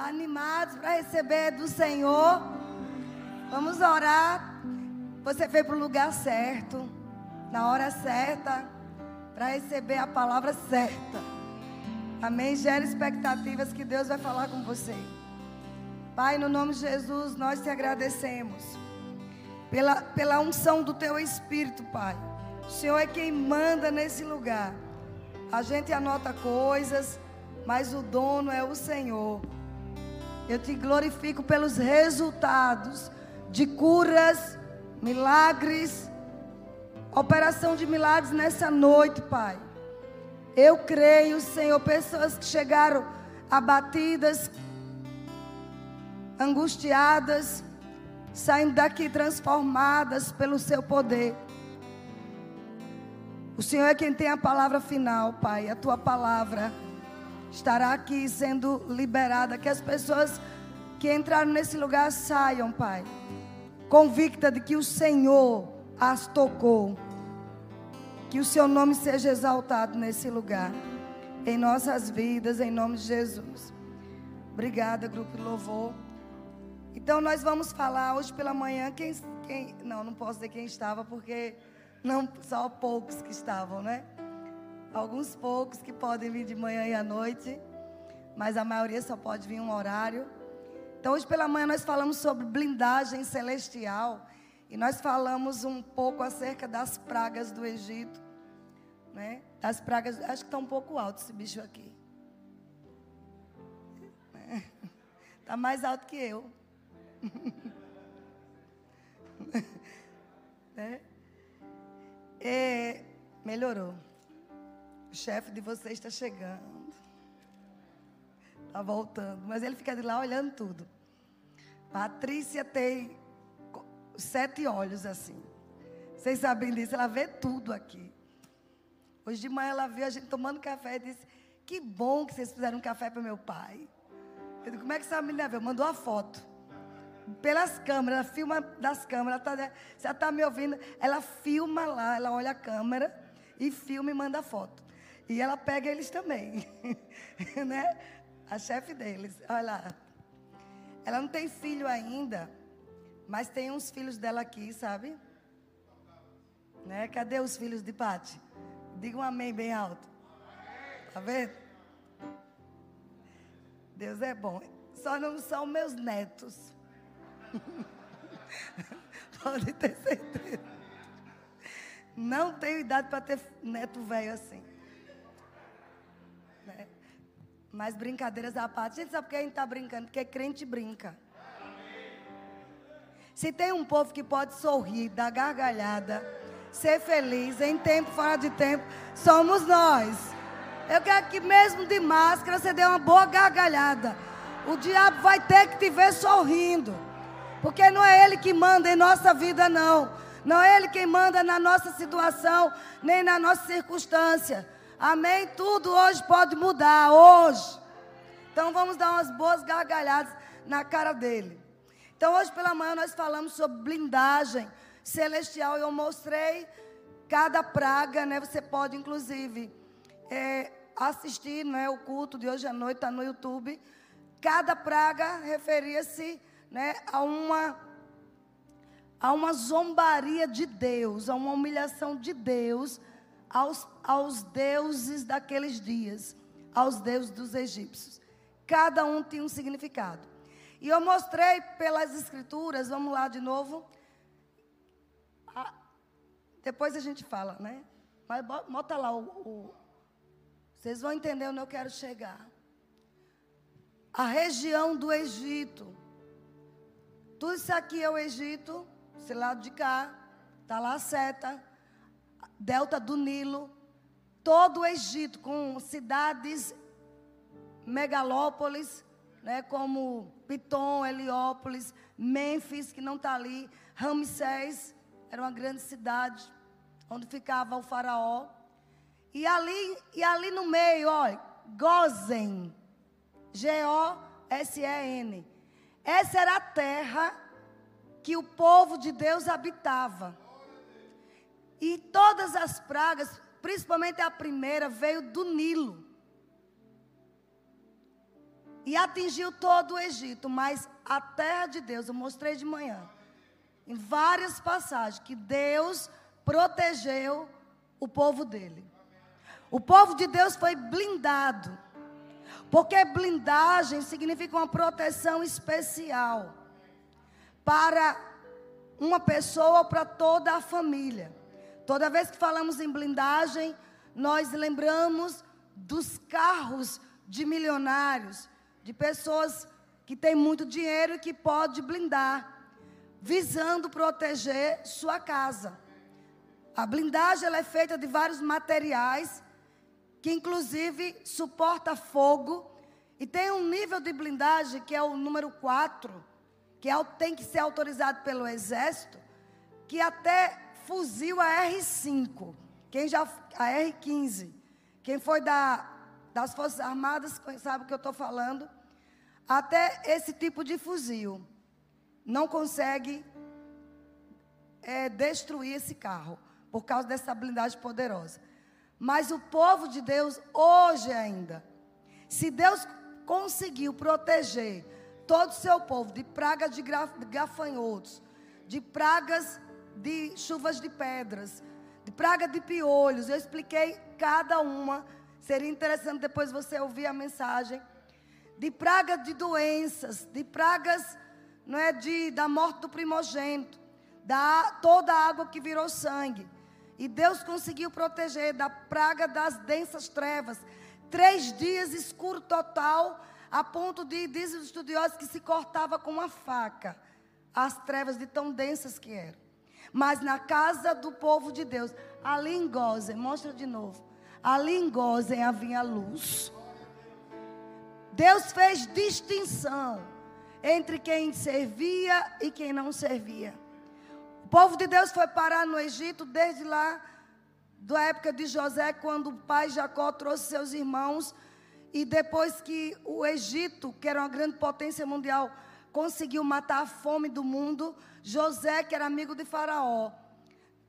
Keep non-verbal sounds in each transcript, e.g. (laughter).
Animados para receber do Senhor? Vamos orar. Você veio para o lugar certo, na hora certa, para receber a palavra certa. Amém? Gera expectativas que Deus vai falar com você. Pai, no nome de Jesus, nós te agradecemos pela, pela unção do teu Espírito, Pai. O Senhor é quem manda nesse lugar. A gente anota coisas, mas o dono é o Senhor. Eu te glorifico pelos resultados de curas, milagres, operação de milagres nessa noite, Pai. Eu creio, Senhor, pessoas que chegaram abatidas, angustiadas, saindo daqui transformadas pelo seu poder. O Senhor é quem tem a palavra final, Pai. A tua palavra estará aqui sendo liberada. Que as pessoas que entraram nesse lugar saiam, Pai, convicta de que o Senhor as tocou. Que o seu nome seja exaltado nesse lugar, em nossas vidas, em nome de Jesus. Obrigada, grupo de louvor. Então nós vamos falar hoje pela manhã quem, quem não, não posso dizer quem estava porque não só poucos que estavam, né? Alguns poucos que podem vir de manhã e à noite, mas a maioria só pode vir um horário. Então hoje pela manhã nós falamos sobre blindagem celestial e nós falamos um pouco acerca das pragas do Egito, né? Das pragas, acho que está um pouco alto esse bicho aqui. Está (laughs) mais alto que eu. (laughs) né? É, melhorou. O chefe de vocês está chegando. Está voltando. Mas ele fica de lá olhando tudo. Patrícia tem sete olhos assim. Vocês sabem disso, ela vê tudo aqui. Hoje de manhã ela viu a gente tomando café e disse: Que bom que vocês fizeram um café para meu pai. Eu disse, Como é que essa menina viu? Mandou a foto pelas câmeras, ela filma das câmeras. Ela tá, se ela está me ouvindo, ela filma lá, ela olha a câmera e filma e manda foto. E ela pega eles também, (laughs) né? A chefe deles, olha lá. Ela não tem filho ainda, mas tem uns filhos dela aqui, sabe? Né? Cadê os filhos de Pati? Diga um amém bem alto. Tá vendo? Deus é bom. Só não são meus netos. (laughs) Pode ter certeza. Não tenho idade para ter neto velho assim. Né? Mas brincadeiras à parte. Gente sabe que a gente está brincando, porque crente brinca. Se tem um povo que pode sorrir, dar gargalhada, ser feliz em tempo, fora de tempo, somos nós. Eu quero que mesmo de máscara você dê uma boa gargalhada. O diabo vai ter que te ver sorrindo. Porque não é Ele que manda em nossa vida, não. Não é Ele quem manda na nossa situação, nem na nossa circunstância. Amém? Tudo hoje pode mudar, hoje. Então vamos dar umas boas gargalhadas na cara dele. Então hoje pela manhã nós falamos sobre blindagem celestial. Eu mostrei cada praga, né? Você pode inclusive é, assistir, né? O culto de hoje à noite está no YouTube. Cada praga referia-se né, a uma a uma zombaria de Deus, a uma humilhação de Deus aos, aos deuses daqueles dias, aos deuses dos egípcios. Cada um tinha um significado. E eu mostrei pelas escrituras, vamos lá de novo. Ah, depois a gente fala, né? Mas bota lá o, o. Vocês vão entender onde eu quero chegar. A região do Egito tudo isso aqui é o Egito, esse lado de cá, está lá a seta, delta do Nilo, todo o Egito, com cidades, megalópolis, né, como Pitom, Heliópolis, Mênfis, que não está ali, Ramsés, era uma grande cidade, onde ficava o faraó. E ali, e ali no meio, olha, Gozen, G-O-S-E-N. Essa era a terra que o povo de Deus habitava. E todas as pragas, principalmente a primeira, veio do Nilo. e atingiu todo o Egito, mas a terra de Deus, eu mostrei de manhã, em várias passagens, que Deus protegeu o povo dele. O povo de Deus foi blindado. Porque blindagem significa uma proteção especial para uma pessoa ou para toda a família. Toda vez que falamos em blindagem, nós lembramos dos carros de milionários, de pessoas que têm muito dinheiro e que pode blindar, visando proteger sua casa. A blindagem é feita de vários materiais que inclusive suporta fogo e tem um nível de blindagem que é o número 4, que é, tem que ser autorizado pelo exército, que até fuzil a R5, quem já a R15, quem foi da, das Forças Armadas sabe o que eu estou falando, até esse tipo de fuzil não consegue é, destruir esse carro por causa dessa blindagem poderosa. Mas o povo de Deus, hoje ainda, se Deus conseguiu proteger todo o seu povo de pragas de gafanhotos, de pragas de chuvas de pedras, de praga de piolhos, eu expliquei cada uma. Seria interessante depois você ouvir a mensagem. De praga de doenças, de pragas não é, de, da morte do primogênito, da toda a água que virou sangue e Deus conseguiu proteger da praga das densas trevas. Três dias escuro total, a ponto de, dizem os estudiosos, que se cortava com uma faca as trevas de tão densas que eram. Mas na casa do povo de Deus, ali em Gozen, mostra de novo, ali em Gozen havia luz. Deus fez distinção entre quem servia e quem não servia. O povo de Deus foi parar no Egito desde lá, da época de José, quando o pai Jacó trouxe seus irmãos. E depois que o Egito, que era uma grande potência mundial, conseguiu matar a fome do mundo, José, que era amigo de Faraó,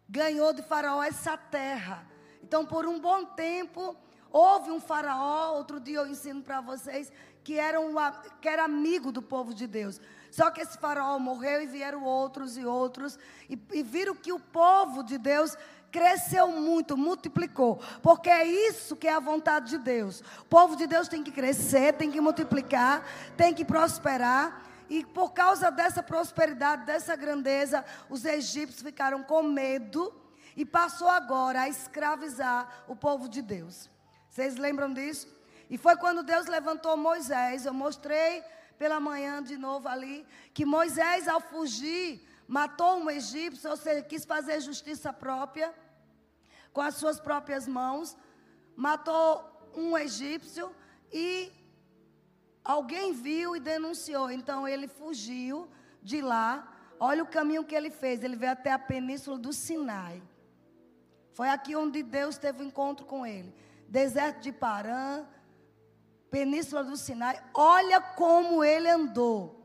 ganhou de Faraó essa terra. Então, por um bom tempo, houve um Faraó, outro dia eu ensino para vocês, que era, um, que era amigo do povo de Deus. Só que esse faraó morreu e vieram outros e outros. E, e viram que o povo de Deus cresceu muito, multiplicou. Porque é isso que é a vontade de Deus. O povo de Deus tem que crescer, tem que multiplicar, tem que prosperar. E por causa dessa prosperidade, dessa grandeza, os egípcios ficaram com medo e passou agora a escravizar o povo de Deus. Vocês lembram disso? E foi quando Deus levantou Moisés. Eu mostrei pela manhã de novo ali, que Moisés, ao fugir, matou um egípcio, ou seja, quis fazer justiça própria, com as suas próprias mãos, matou um egípcio e alguém viu e denunciou. Então ele fugiu de lá. Olha o caminho que ele fez. Ele veio até a península do Sinai. Foi aqui onde Deus teve um encontro com ele. Deserto de Parã, Península do Sinai, olha como ele andou.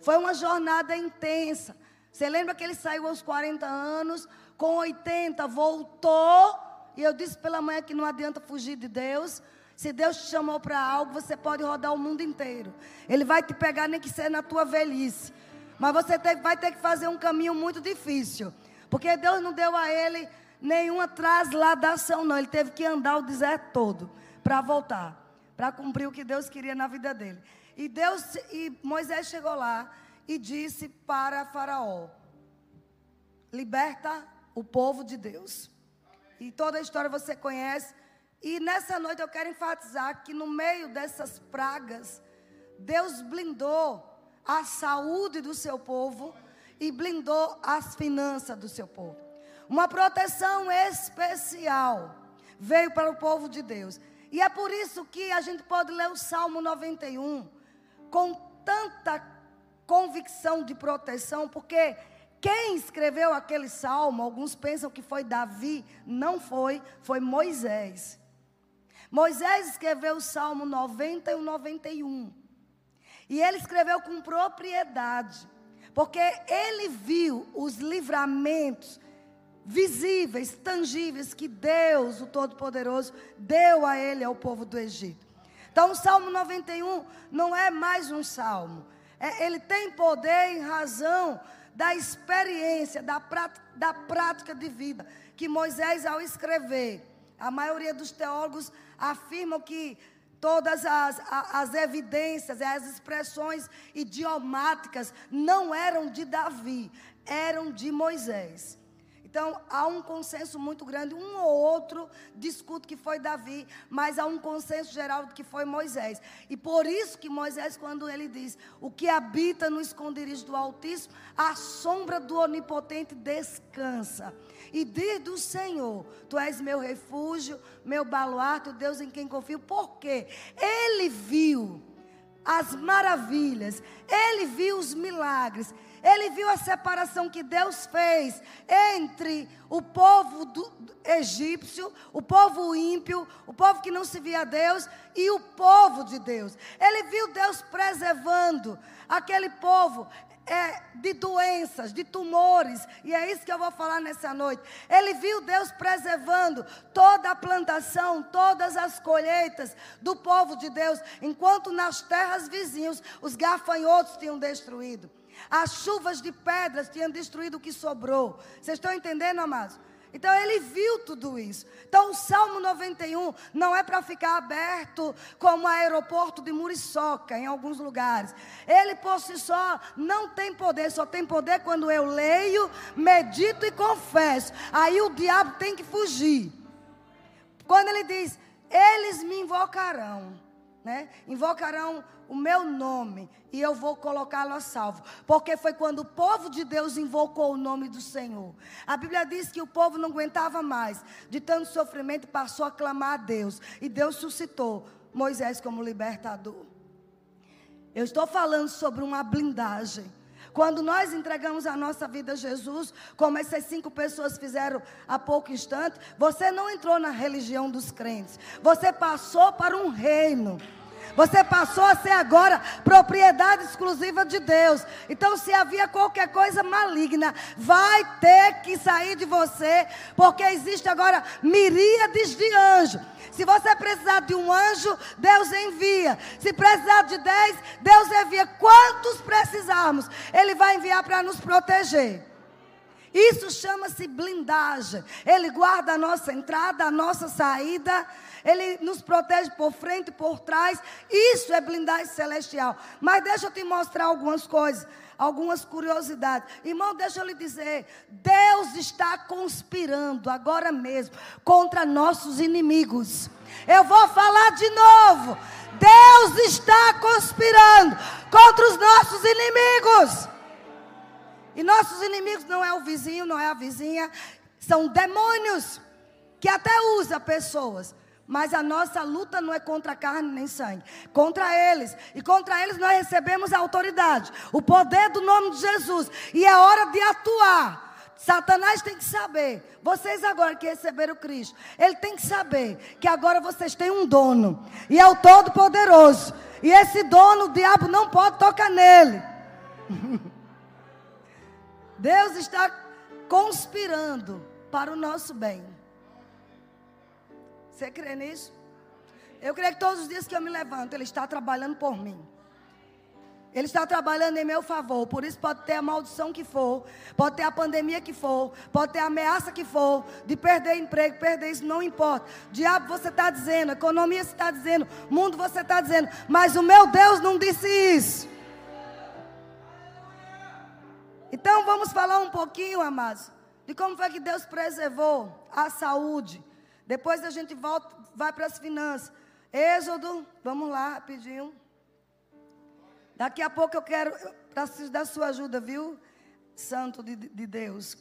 Foi uma jornada intensa. Você lembra que ele saiu aos 40 anos, com 80 voltou, e eu disse pela manhã que não adianta fugir de Deus. Se Deus te chamou para algo, você pode rodar o mundo inteiro. Ele vai te pegar nem que seja na tua velhice. Mas você vai ter que fazer um caminho muito difícil. Porque Deus não deu a ele nenhuma trasladação, não. Ele teve que andar o deserto todo para voltar para cumprir o que Deus queria na vida dele. E Deus e Moisés chegou lá e disse para Faraó: Liberta o povo de Deus. E toda a história você conhece. E nessa noite eu quero enfatizar que no meio dessas pragas, Deus blindou a saúde do seu povo e blindou as finanças do seu povo. Uma proteção especial veio para o povo de Deus. E é por isso que a gente pode ler o Salmo 91 com tanta convicção de proteção, porque quem escreveu aquele salmo, alguns pensam que foi Davi, não foi, foi Moisés. Moisés escreveu o Salmo 90 e o 91. E ele escreveu com propriedade, porque ele viu os livramentos visíveis, tangíveis que Deus, o Todo-Poderoso, deu a ele, ao povo do Egito. Então, o Salmo 91 não é mais um salmo. É, ele tem poder em razão da experiência, da prática, da prática de vida que Moisés, ao escrever, a maioria dos teólogos afirmam que todas as, as, evidências, as expressões idiomáticas não eram de Davi, eram de Moisés. Então, há um consenso muito grande. Um ou outro discute que foi Davi, mas há um consenso geral de que foi Moisés. E por isso que Moisés, quando ele diz: O que habita no esconderijo do Altíssimo, a sombra do Onipotente descansa. E diz do Senhor: Tu és meu refúgio, meu baluarte, o Deus em quem confio. Por quê? Ele viu as maravilhas, ele viu os milagres. Ele viu a separação que Deus fez entre o povo do, do egípcio, o povo ímpio, o povo que não se via a Deus e o povo de Deus. Ele viu Deus preservando aquele povo é, de doenças, de tumores, e é isso que eu vou falar nessa noite. Ele viu Deus preservando toda a plantação, todas as colheitas do povo de Deus, enquanto nas terras vizinhas os gafanhotos tinham destruído. As chuvas de pedras tinham destruído o que sobrou. Vocês estão entendendo, amados? Então ele viu tudo isso. Então o Salmo 91 não é para ficar aberto como o aeroporto de Muriçoca em alguns lugares. Ele por si só não tem poder, só tem poder quando eu leio, medito e confesso. Aí o diabo tem que fugir. Quando ele diz: "Eles me invocarão", né? Invocarão o meu nome e eu vou colocá-lo a salvo. Porque foi quando o povo de Deus invocou o nome do Senhor. A Bíblia diz que o povo não aguentava mais de tanto sofrimento passou a clamar a Deus. E Deus suscitou Moisés como libertador. Eu estou falando sobre uma blindagem. Quando nós entregamos a nossa vida a Jesus, como essas cinco pessoas fizeram há pouco instante, você não entrou na religião dos crentes, você passou para um reino. Você passou a ser agora propriedade exclusiva de Deus. Então, se havia qualquer coisa maligna, vai ter que sair de você, porque existe agora miríades de anjos. Se você precisar de um anjo, Deus envia. Se precisar de dez, Deus envia. Quantos precisarmos, Ele vai enviar para nos proteger. Isso chama-se blindagem. Ele guarda a nossa entrada, a nossa saída. Ele nos protege por frente e por trás. Isso é blindagem celestial. Mas deixa eu te mostrar algumas coisas, algumas curiosidades. Irmão, deixa eu lhe dizer: Deus está conspirando agora mesmo contra nossos inimigos. Eu vou falar de novo. Deus está conspirando contra os nossos inimigos. E nossos inimigos não é o vizinho, não é a vizinha, são demônios que até usa pessoas mas a nossa luta não é contra carne nem sangue, contra eles. E contra eles nós recebemos a autoridade, o poder do nome de Jesus. E é hora de atuar. Satanás tem que saber, vocês agora que receberam Cristo, ele tem que saber que agora vocês têm um dono, e é o Todo-Poderoso. E esse dono, o diabo não pode tocar nele. (laughs) Deus está conspirando para o nosso bem. Você crê nisso? Eu creio que todos os dias que eu me levanto, Ele está trabalhando por mim. Ele está trabalhando em meu favor. Por isso pode ter a maldição que for, pode ter a pandemia que for, pode ter a ameaça que for, de perder emprego, perder isso, não importa. Diabo você está dizendo, economia você está dizendo, mundo você está dizendo, mas o meu Deus não disse isso. Então vamos falar um pouquinho, amados, de como foi que Deus preservou a saúde, depois a gente volta, vai para as finanças. Êxodo, vamos lá rapidinho. Daqui a pouco eu quero, eu preciso da sua ajuda, viu? Santo de, de Deus.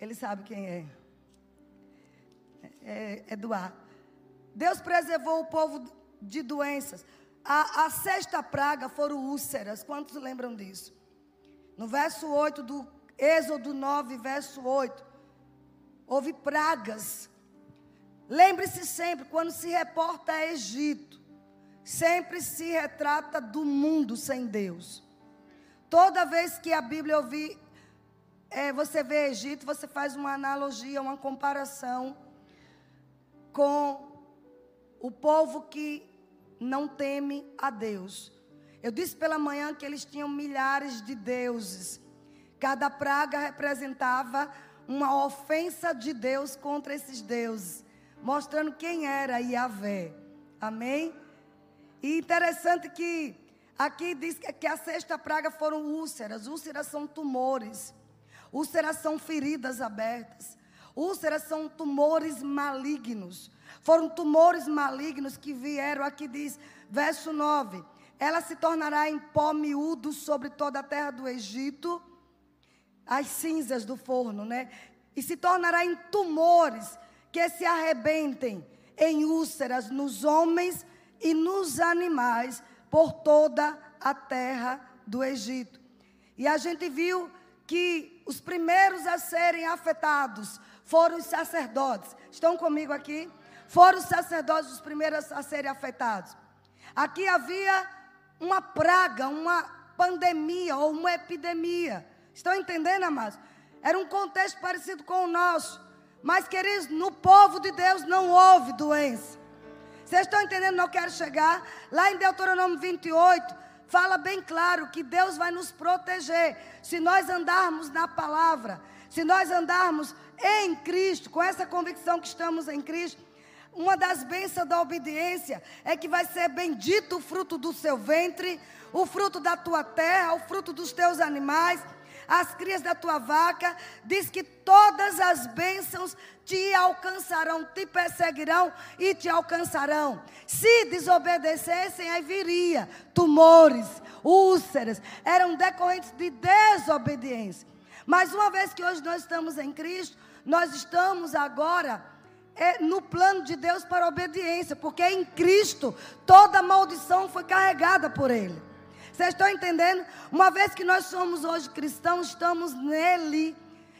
Ele sabe quem é. É, é Eduardo. Deus preservou o povo de doenças. A, a sexta praga foram úlceras. Quantos lembram disso? No verso 8 do Êxodo 9, verso 8. Houve pragas Lembre-se sempre, quando se reporta a Egito, sempre se retrata do mundo sem Deus. Toda vez que a Bíblia ouvir, é, você vê Egito, você faz uma analogia, uma comparação com o povo que não teme a Deus. Eu disse pela manhã que eles tinham milhares de deuses. Cada praga representava uma ofensa de Deus contra esses deuses, mostrando quem era Yahvé. Amém? E interessante que aqui diz que a sexta praga foram úlceras. Úlceras são tumores. Úlceras são feridas abertas. Úlceras são tumores malignos. Foram tumores malignos que vieram, aqui diz, verso 9: Ela se tornará em pó miúdo sobre toda a terra do Egito, as cinzas do forno, né? E se tornará em tumores que se arrebentem em úlceras nos homens e nos animais por toda a terra do Egito. E a gente viu que os primeiros a serem afetados foram os sacerdotes. Estão comigo aqui? Foram os sacerdotes os primeiros a serem afetados. Aqui havia uma praga, uma pandemia ou uma epidemia. Estão entendendo, amados? Era um contexto parecido com o nosso. Mas, queridos, no povo de Deus não houve doença. Vocês estão entendendo eu quero chegar? Lá em Deuteronômio 28, fala bem claro que Deus vai nos proteger. Se nós andarmos na palavra, se nós andarmos em Cristo, com essa convicção que estamos em Cristo, uma das bênçãos da obediência é que vai ser bendito o fruto do seu ventre, o fruto da tua terra, o fruto dos teus animais, as crias da tua vaca. Diz que todas as bênçãos te alcançarão, te perseguirão e te alcançarão. Se desobedecessem, aí viria tumores, úlceras, eram decorrentes de desobediência. Mas uma vez que hoje nós estamos em Cristo, nós estamos agora é, no plano de Deus para obediência, porque em Cristo toda maldição foi carregada por Ele. Vocês estão entendendo? Uma vez que nós somos hoje cristãos, estamos nele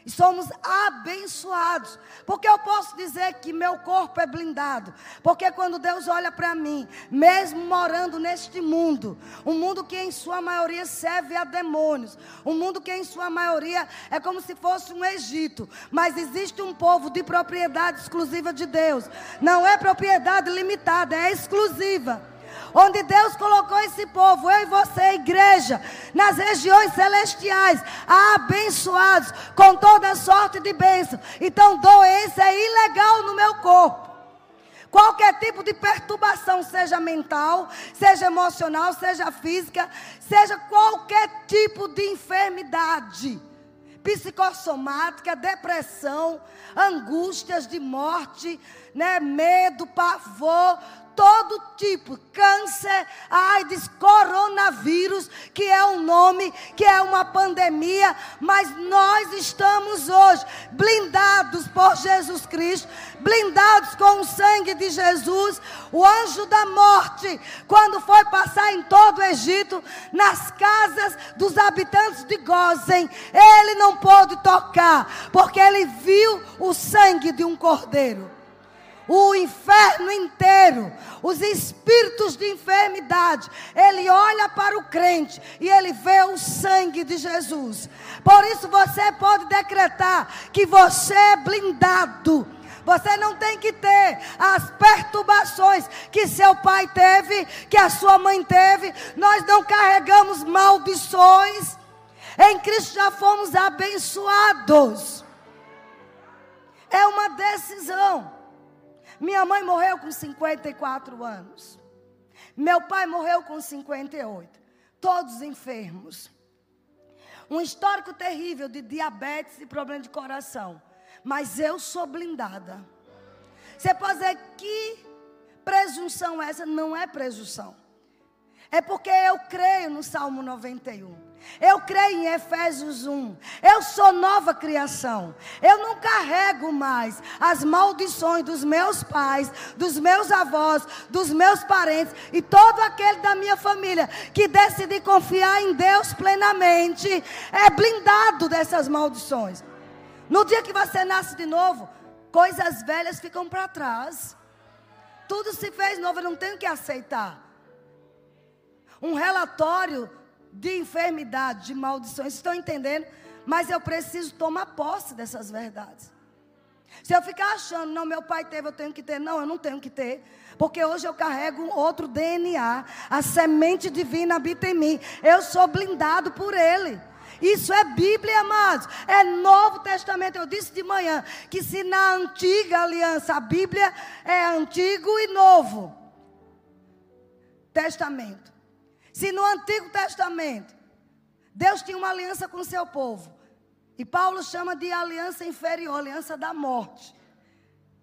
e somos abençoados. Porque eu posso dizer que meu corpo é blindado. Porque quando Deus olha para mim, mesmo morando neste mundo, um mundo que em sua maioria serve a demônios, um mundo que em sua maioria é como se fosse um Egito, mas existe um povo de propriedade exclusiva de Deus. Não é propriedade limitada, é exclusiva onde Deus colocou esse povo, eu e você, igreja, nas regiões celestiais, abençoados com toda sorte de bênção. Então, doença é ilegal no meu corpo. Qualquer tipo de perturbação, seja mental, seja emocional, seja física, seja qualquer tipo de enfermidade psicossomática, depressão, angústias de morte, né, medo, pavor, todo tipo, câncer, AIDS, coronavírus, que é um nome, que é uma pandemia, mas nós estamos hoje blindados por Jesus Cristo, blindados com o sangue de Jesus. O anjo da morte, quando foi passar em todo o Egito, nas casas dos habitantes de Gozen, ele não pôde tocar, porque ele viu o sangue de um cordeiro o inferno inteiro, os espíritos de enfermidade. Ele olha para o crente e ele vê o sangue de Jesus. Por isso você pode decretar que você é blindado. Você não tem que ter as perturbações que seu pai teve, que a sua mãe teve. Nós não carregamos maldições. Em Cristo já fomos abençoados. É uma decisão. Minha mãe morreu com 54 anos. Meu pai morreu com 58. Todos enfermos. Um histórico terrível de diabetes e problema de coração. Mas eu sou blindada. Você pode dizer que presunção é essa? Não é presunção. É porque eu creio no Salmo 91. Eu creio em Efésios 1. Eu sou nova criação. Eu não carrego mais as maldições dos meus pais, dos meus avós, dos meus parentes e todo aquele da minha família que decidi confiar em Deus plenamente é blindado dessas maldições. No dia que você nasce de novo, coisas velhas ficam para trás. Tudo se fez novo, eu não tenho que aceitar. Um relatório de enfermidade, de maldições. Estão entendendo? Mas eu preciso tomar posse dessas verdades. Se eu ficar achando, não, meu pai teve, eu tenho que ter, não, eu não tenho que ter. Porque hoje eu carrego outro DNA. A semente divina habita em mim. Eu sou blindado por ele. Isso é Bíblia, amados. É Novo Testamento. Eu disse de manhã que se na antiga aliança a Bíblia é antigo e novo testamento. Se no Antigo Testamento Deus tinha uma aliança com o seu povo, e Paulo chama de aliança inferior, aliança da morte.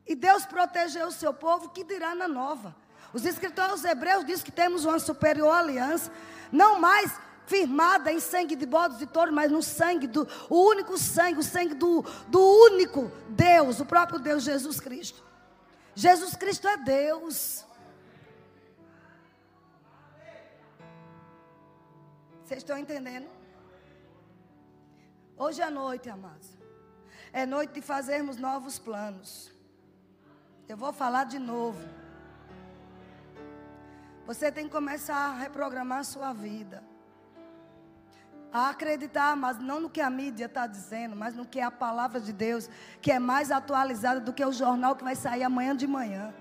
E Deus protegeu o seu povo, que dirá na nova. Os escritores hebreus dizem que temos uma superior aliança, não mais firmada em sangue de bodes de touro, mas no sangue do o único sangue, o sangue do, do único Deus, o próprio Deus Jesus Cristo. Jesus Cristo é Deus. Vocês estão entendendo? Hoje é noite, amados. É noite de fazermos novos planos. Eu vou falar de novo. Você tem que começar a reprogramar a sua vida. A acreditar, mas não no que a mídia está dizendo, mas no que é a palavra de Deus, que é mais atualizada do que o jornal que vai sair amanhã de manhã.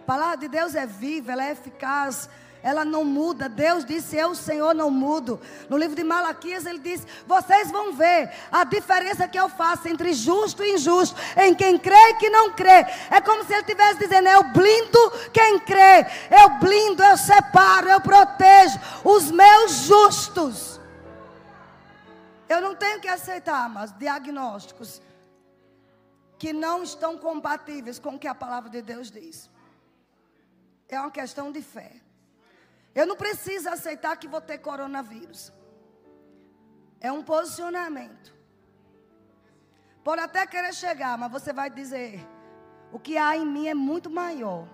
A palavra de Deus é viva, ela é eficaz, ela não muda. Deus disse: Eu, Senhor, não mudo. No livro de Malaquias, ele diz: Vocês vão ver a diferença que eu faço entre justo e injusto, em quem crê e quem não crê. É como se ele estivesse dizendo: Eu blindo quem crê, eu blindo, eu separo, eu protejo os meus justos. Eu não tenho que aceitar, mas diagnósticos que não estão compatíveis com o que a palavra de Deus diz. É uma questão de fé. Eu não preciso aceitar que vou ter coronavírus. É um posicionamento. Pode até querer chegar, mas você vai dizer: o que há em mim é muito maior.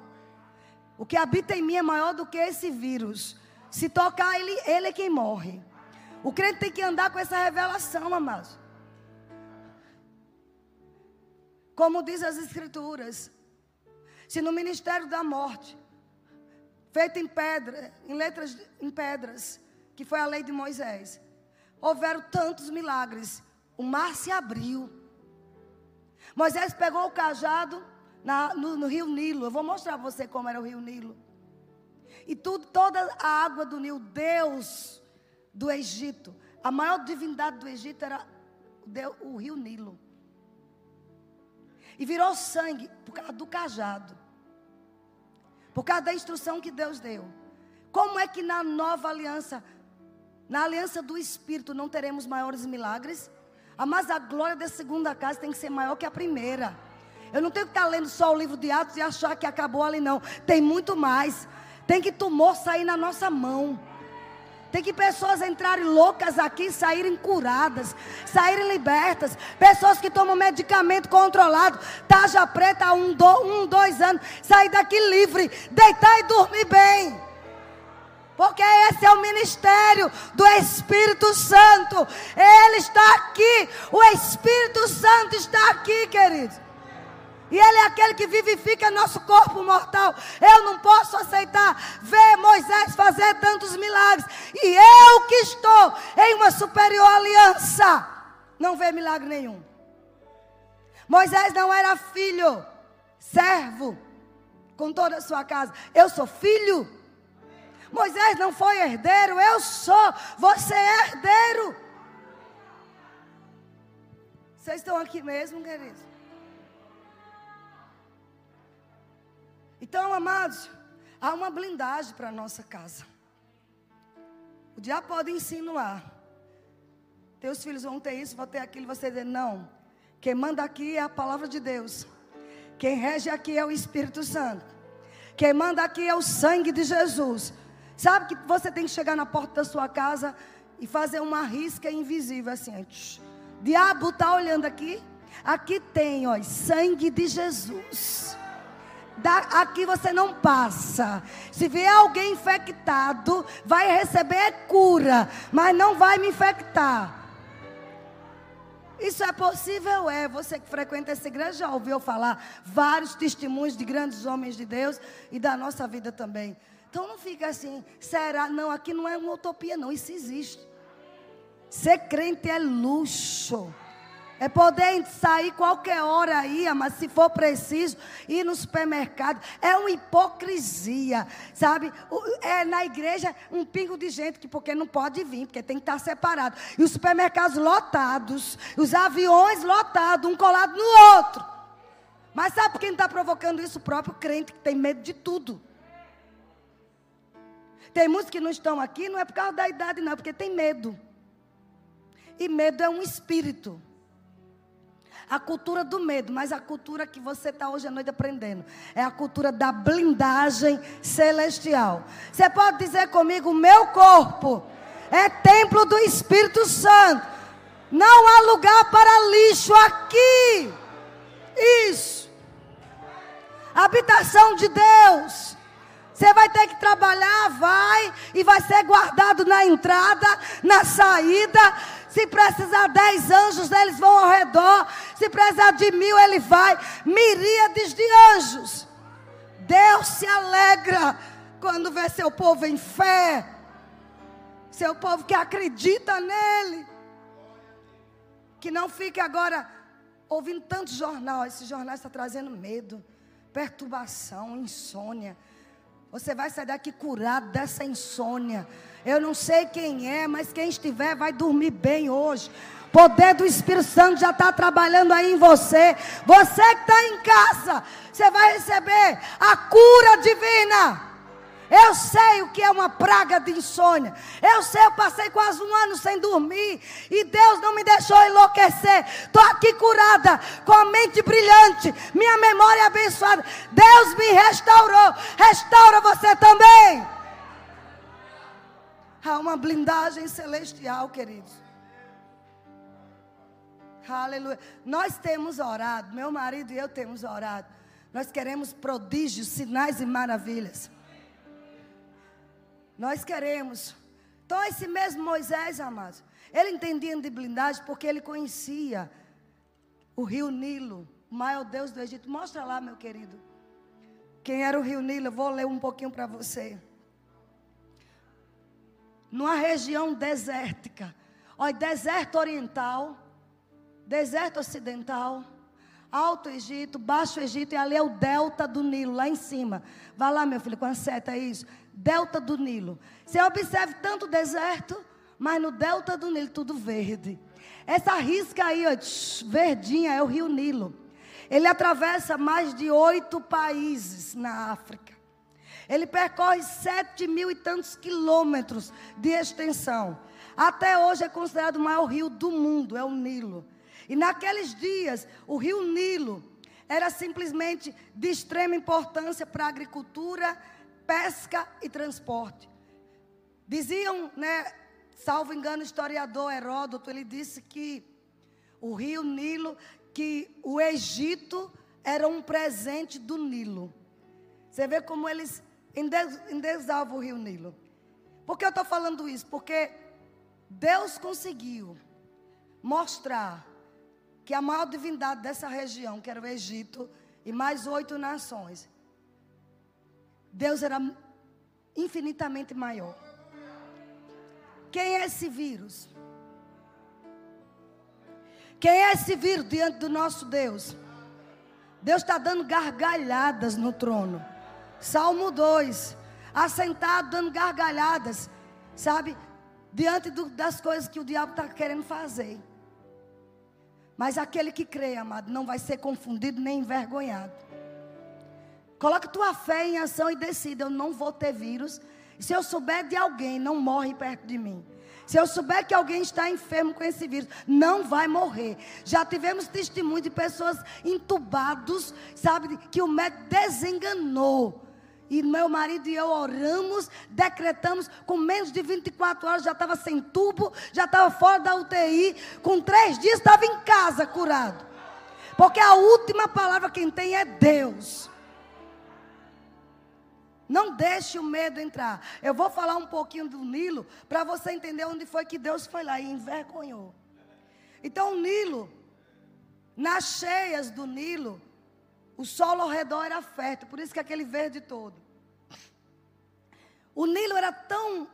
O que habita em mim é maior do que esse vírus. Se tocar ele, ele é quem morre. O crente tem que andar com essa revelação, amados. Como diz as escrituras, se no ministério da morte feita em pedra, em letras em pedras, que foi a lei de Moisés. Houveram tantos milagres. O mar se abriu. Moisés pegou o cajado na, no, no, rio Nilo. Eu vou mostrar para você como era o rio Nilo. E tudo, toda a água do Nilo, Deus do Egito, a maior divindade do Egito era o, o rio Nilo. E virou sangue por causa do cajado. Por causa da instrução que Deus deu. Como é que na nova aliança, na aliança do Espírito, não teremos maiores milagres? Ah, mas a glória da segunda casa tem que ser maior que a primeira. Eu não tenho que estar lendo só o livro de Atos e achar que acabou ali, não. Tem muito mais. Tem que tumor sair na nossa mão. Tem que pessoas entrarem loucas aqui, saírem curadas, saírem libertas. Pessoas que tomam medicamento controlado, taja preta há um, do, um, dois anos, sair daqui livre, deitar e dormir bem. Porque esse é o ministério do Espírito Santo. Ele está aqui. O Espírito Santo está aqui, queridos. E Ele é aquele que vivifica nosso corpo mortal. Eu não posso aceitar ver Moisés fazer tantos milagres. E eu que estou em uma superior aliança, não ver milagre nenhum. Moisés não era filho, servo, com toda a sua casa. Eu sou filho. Moisés não foi herdeiro, eu sou. Você é herdeiro. Vocês estão aqui mesmo, queridos? Então, amados, há uma blindagem para a nossa casa. O diabo pode insinuar. Teus filhos vão ter isso, vão ter aquilo, você dizer, não. Quem manda aqui é a palavra de Deus. Quem rege aqui é o Espírito Santo. Quem manda aqui é o sangue de Jesus. Sabe que você tem que chegar na porta da sua casa e fazer uma risca invisível assim. Diabo está olhando aqui. Aqui tem, ó, sangue de Jesus. Aqui você não passa. Se vier alguém infectado, vai receber cura, mas não vai me infectar. Isso é possível? É. Você que frequenta essa igreja já ouviu falar vários testemunhos de grandes homens de Deus e da nossa vida também. Então não fica assim, será? Não, aqui não é uma utopia, não. Isso existe. Ser crente é luxo. É poder sair qualquer hora aí, mas se for preciso, ir no supermercado. É uma hipocrisia, sabe? É na igreja um pingo de gente que porque não pode vir, porque tem que estar separado. E os supermercados lotados, os aviões lotados, um colado no outro. Mas sabe quem está provocando isso? O próprio crente que tem medo de tudo. Tem muitos que não estão aqui, não é por causa da idade, não, é porque tem medo. E medo é um espírito. A cultura do medo, mas a cultura que você está hoje à noite aprendendo é a cultura da blindagem celestial. Você pode dizer comigo: meu corpo é templo do Espírito Santo. Não há lugar para lixo aqui. Isso. Habitação de Deus. Você vai ter que trabalhar, vai, e vai ser guardado na entrada, na saída. Se precisar dez anjos, eles vão ao redor. Se precisar de mil, ele vai. Miríades de anjos. Deus se alegra quando vê seu povo em fé. Seu povo que acredita nele. Que não fique agora ouvindo tanto jornal. Esse jornal está trazendo medo, perturbação, insônia. Você vai sair daqui curado dessa insônia. Eu não sei quem é, mas quem estiver vai dormir bem hoje. Poder do Espírito Santo já está trabalhando aí em você. Você que está em casa, você vai receber a cura divina. Eu sei o que é uma praga de insônia. Eu sei, eu passei quase um ano sem dormir. E Deus não me deixou enlouquecer. Estou aqui curada, com a mente brilhante. Minha memória abençoada. Deus me restaurou. Restaura você também. Há uma blindagem celestial, queridos. Aleluia. Nós temos orado, meu marido e eu temos orado. Nós queremos prodígios, sinais e maravilhas. Nós queremos. Então, esse mesmo Moisés, amados, ele entendia de blindagem porque ele conhecia o rio Nilo, o maior Deus do Egito. Mostra lá, meu querido. Quem era o rio Nilo? Eu vou ler um pouquinho para você. Numa região desértica. Olha, deserto oriental, deserto ocidental, Alto Egito, Baixo Egito, e ali é o delta do Nilo, lá em cima. Vá lá, meu filho, com a seta, é isso delta do Nilo. Você observe tanto deserto, mas no delta do Nilo tudo verde. Essa risca aí, ó, verdinha, é o rio Nilo. Ele atravessa mais de oito países na África. Ele percorre sete mil e tantos quilômetros de extensão. Até hoje é considerado o maior rio do mundo, é o Nilo. E naqueles dias, o rio Nilo era simplesmente de extrema importância para a agricultura pesca e transporte. Diziam, né, salvo engano, o historiador Heródoto, ele disse que o rio Nilo, que o Egito era um presente do Nilo. Você vê como eles endesavam o rio Nilo. Por que eu estou falando isso? Porque Deus conseguiu mostrar que a maior divindade dessa região, que era o Egito, e mais oito nações, Deus era infinitamente maior. Quem é esse vírus? Quem é esse vírus diante do nosso Deus? Deus está dando gargalhadas no trono. Salmo 2. Assentado, dando gargalhadas. Sabe? Diante do, das coisas que o diabo está querendo fazer. Mas aquele que crê, amado, não vai ser confundido nem envergonhado. Coloque tua fé em ação e decida: eu não vou ter vírus. Se eu souber de alguém, não morre perto de mim. Se eu souber que alguém está enfermo com esse vírus, não vai morrer. Já tivemos testemunho de pessoas entubados, sabe, que o médico desenganou. E meu marido e eu oramos, decretamos, com menos de 24 horas já estava sem tubo, já estava fora da UTI, com três dias estava em casa curado. Porque a última palavra quem tem é Deus. Não deixe o medo entrar. Eu vou falar um pouquinho do Nilo para você entender onde foi que Deus foi lá e envergonhou. Então o Nilo, nas cheias do Nilo, o solo ao redor era fértil, por isso que aquele verde todo. O Nilo era tão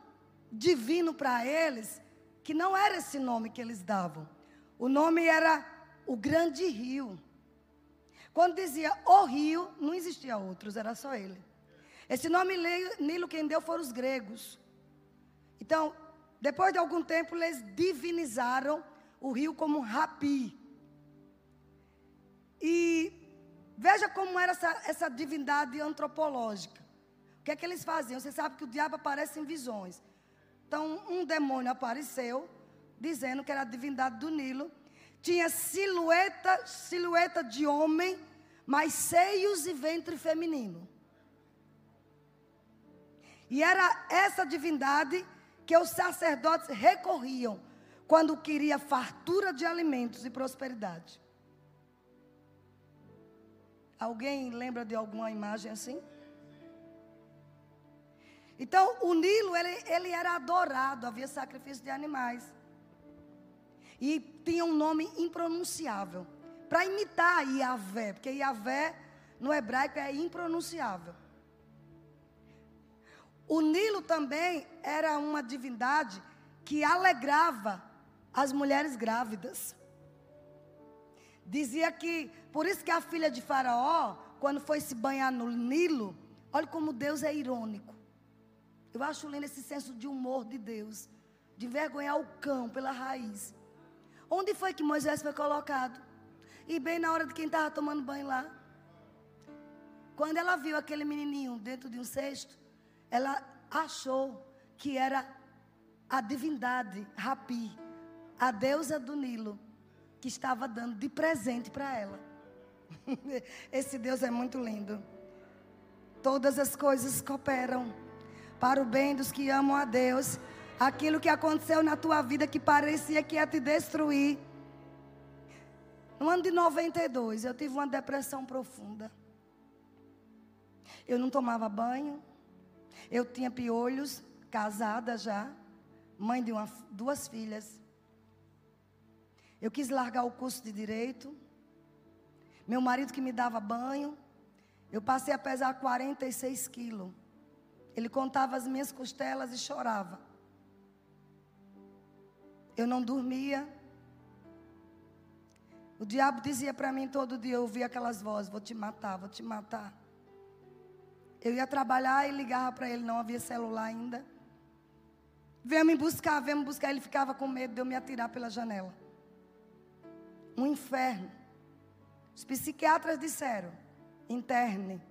divino para eles que não era esse nome que eles davam. O nome era o grande rio. Quando dizia o rio, não existia outros, era só ele. Esse nome Nilo quem deu foram os gregos. Então, depois de algum tempo, eles divinizaram o rio como Rapi. E veja como era essa, essa divindade antropológica. Que é que eles faziam? Você sabe que o diabo aparece em visões. Então, um demônio apareceu, dizendo que era a divindade do Nilo. Tinha silhueta, silhueta de homem, mas seios e ventre feminino. E era essa divindade que os sacerdotes recorriam quando queria fartura de alimentos e prosperidade. Alguém lembra de alguma imagem assim? Então, o Nilo, ele, ele era adorado, havia sacrifício de animais. E tinha um nome impronunciável. Para imitar Yahvé, porque Yahvé no hebraico é impronunciável. O Nilo também era uma divindade que alegrava as mulheres grávidas. Dizia que, por isso que a filha de Faraó, quando foi se banhar no Nilo, olha como Deus é irônico. Eu acho lindo esse senso de humor de Deus, de envergonhar o cão pela raiz. Onde foi que Moisés foi colocado? E bem na hora de quem estava tomando banho lá. Quando ela viu aquele menininho dentro de um cesto, ela achou que era a divindade Rapi, a deusa do Nilo, que estava dando de presente para ela. (laughs) Esse Deus é muito lindo. Todas as coisas cooperam para o bem dos que amam a Deus. Aquilo que aconteceu na tua vida que parecia que ia te destruir. No ano de 92, eu tive uma depressão profunda. Eu não tomava banho, eu tinha piolhos, casada já, mãe de uma, duas filhas. Eu quis largar o curso de direito. Meu marido que me dava banho. Eu passei a pesar 46 quilos. Ele contava as minhas costelas e chorava. Eu não dormia. O diabo dizia para mim todo dia, eu ouvia aquelas vozes: Vou te matar, vou te matar. Eu ia trabalhar e ligava para ele, não havia celular ainda. Venha me buscar, venha me buscar. Ele ficava com medo de eu me atirar pela janela. Um inferno. Os psiquiatras disseram: interne.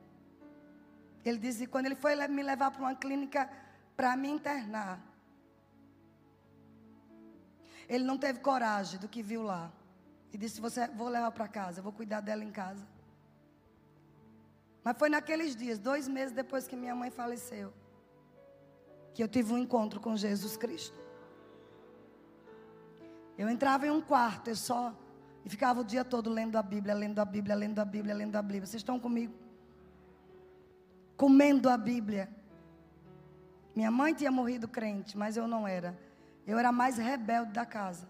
Ele disse: quando ele foi me levar para uma clínica para me internar, ele não teve coragem do que viu lá. E disse: Você, vou levar para casa, vou cuidar dela em casa. Mas foi naqueles dias, dois meses depois que minha mãe faleceu, que eu tive um encontro com Jesus Cristo. Eu entrava em um quarto, eu só. E ficava o dia todo lendo a Bíblia, lendo a Bíblia, lendo a Bíblia, lendo a Bíblia. Vocês estão comigo? Comendo a Bíblia. Minha mãe tinha morrido crente, mas eu não era. Eu era mais rebelde da casa.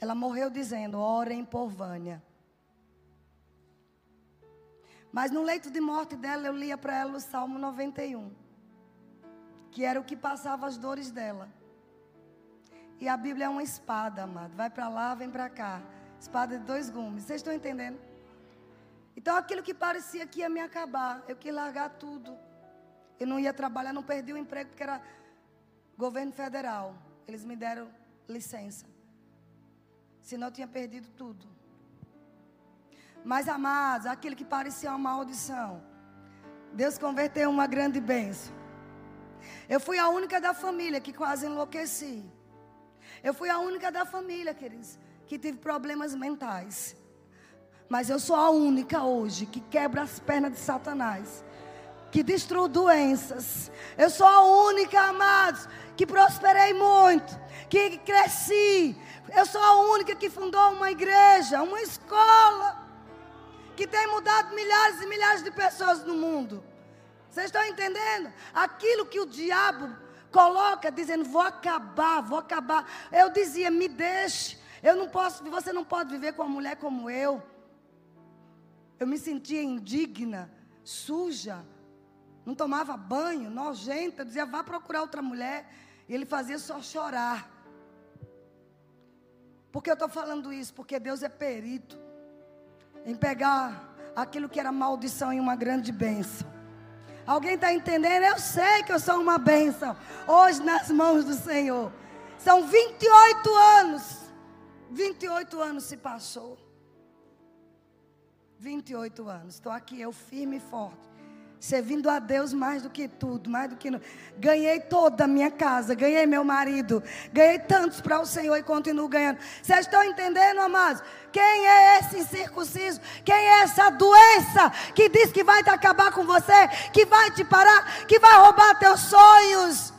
Ela morreu dizendo: orem por Vânia. Mas no leito de morte dela, eu lia para ela o Salmo 91, que era o que passava as dores dela. E a Bíblia é uma espada, amado. Vai para lá, vem para cá. Espada de dois gumes. Vocês estão entendendo? Então aquilo que parecia que ia me acabar, eu quis largar tudo. Eu não ia trabalhar, não perdi o emprego porque era governo federal. Eles me deram licença. Senão eu tinha perdido tudo. Mas, amados, aquilo que parecia uma maldição, Deus converteu uma grande bênção. Eu fui a única da família que quase enlouqueci. Eu fui a única da família, queridos, que tive problemas mentais. Mas eu sou a única hoje que quebra as pernas de Satanás, que destrua doenças. Eu sou a única, amados, que prosperei muito, que cresci. Eu sou a única que fundou uma igreja, uma escola que tem mudado milhares e milhares de pessoas no mundo. Vocês estão entendendo? Aquilo que o diabo coloca dizendo, vou acabar, vou acabar. Eu dizia, me deixe. Eu não posso, você não pode viver com uma mulher como eu. Eu me sentia indigna, suja, não tomava banho, nojenta. Eu dizia, vá procurar outra mulher. E ele fazia só chorar. Por que eu estou falando isso? Porque Deus é perito em pegar aquilo que era maldição em uma grande bênção. Alguém está entendendo? Eu sei que eu sou uma bênção. Hoje nas mãos do Senhor. São 28 anos. 28 anos se passou. 28 anos. Estou aqui, eu firme e forte servindo a Deus mais do que tudo, mais do que. Ganhei toda a minha casa, ganhei meu marido, ganhei tantos para o Senhor e continuo ganhando. Vocês estão entendendo, amados? Quem é esse incircunciso? Quem é essa doença que diz que vai te acabar com você, que vai te parar, que vai roubar teus sonhos?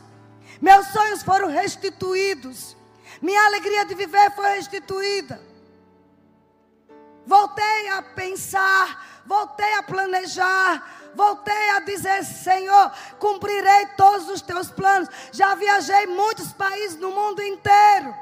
Meus sonhos foram restituídos. Minha alegria de viver foi restituída. Voltei a pensar, voltei a planejar, voltei a dizer: Senhor, cumprirei todos os teus planos. Já viajei muitos países no mundo inteiro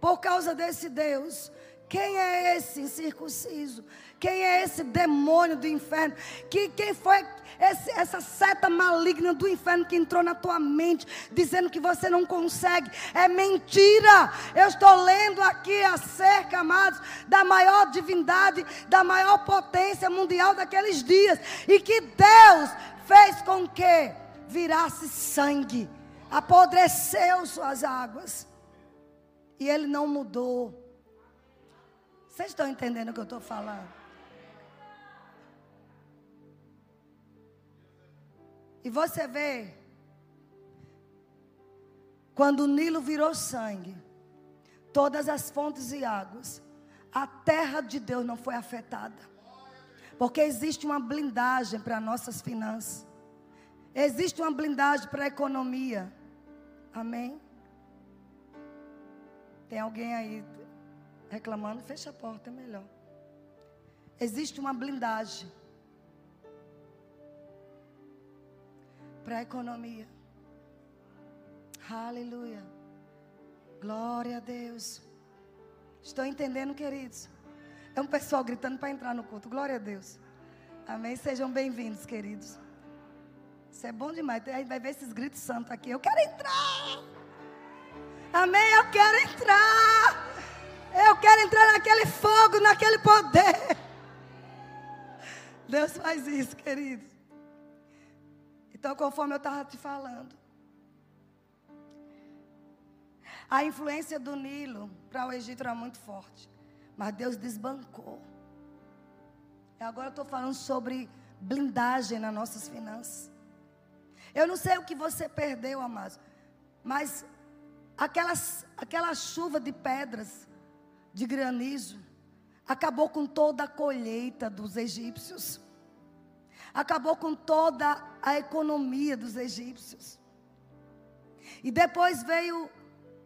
por causa desse Deus. Quem é esse incircunciso? Quem é esse demônio do inferno? Que, quem foi esse, essa seta maligna do inferno que entrou na tua mente, dizendo que você não consegue? É mentira. Eu estou lendo aqui acerca, amados, da maior divindade, da maior potência mundial daqueles dias. E que Deus fez com que virasse sangue, apodreceu suas águas. E ele não mudou. Vocês estão entendendo o que eu estou falando? E você vê, quando o Nilo virou sangue, todas as fontes e águas, a terra de Deus não foi afetada. Porque existe uma blindagem para nossas finanças. Existe uma blindagem para a economia. Amém? Tem alguém aí reclamando? Fecha a porta, é melhor. Existe uma blindagem para a economia. Aleluia. Glória a Deus. Estou entendendo, queridos. É um pessoal gritando para entrar no culto. Glória a Deus. Amém. Sejam bem-vindos, queridos. Isso é bom demais. Vai ver esses gritos santos aqui. Eu quero entrar. Amém. Eu quero entrar. Eu quero entrar naquele fogo, naquele poder. Deus faz isso, queridos. Então, conforme eu estava te falando, a influência do Nilo para o Egito era muito forte, mas Deus desbancou. E agora eu estou falando sobre blindagem nas nossas finanças. Eu não sei o que você perdeu, amados, mas aquelas, aquela chuva de pedras, de granizo, acabou com toda a colheita dos egípcios acabou com toda a economia dos egípcios. E depois veio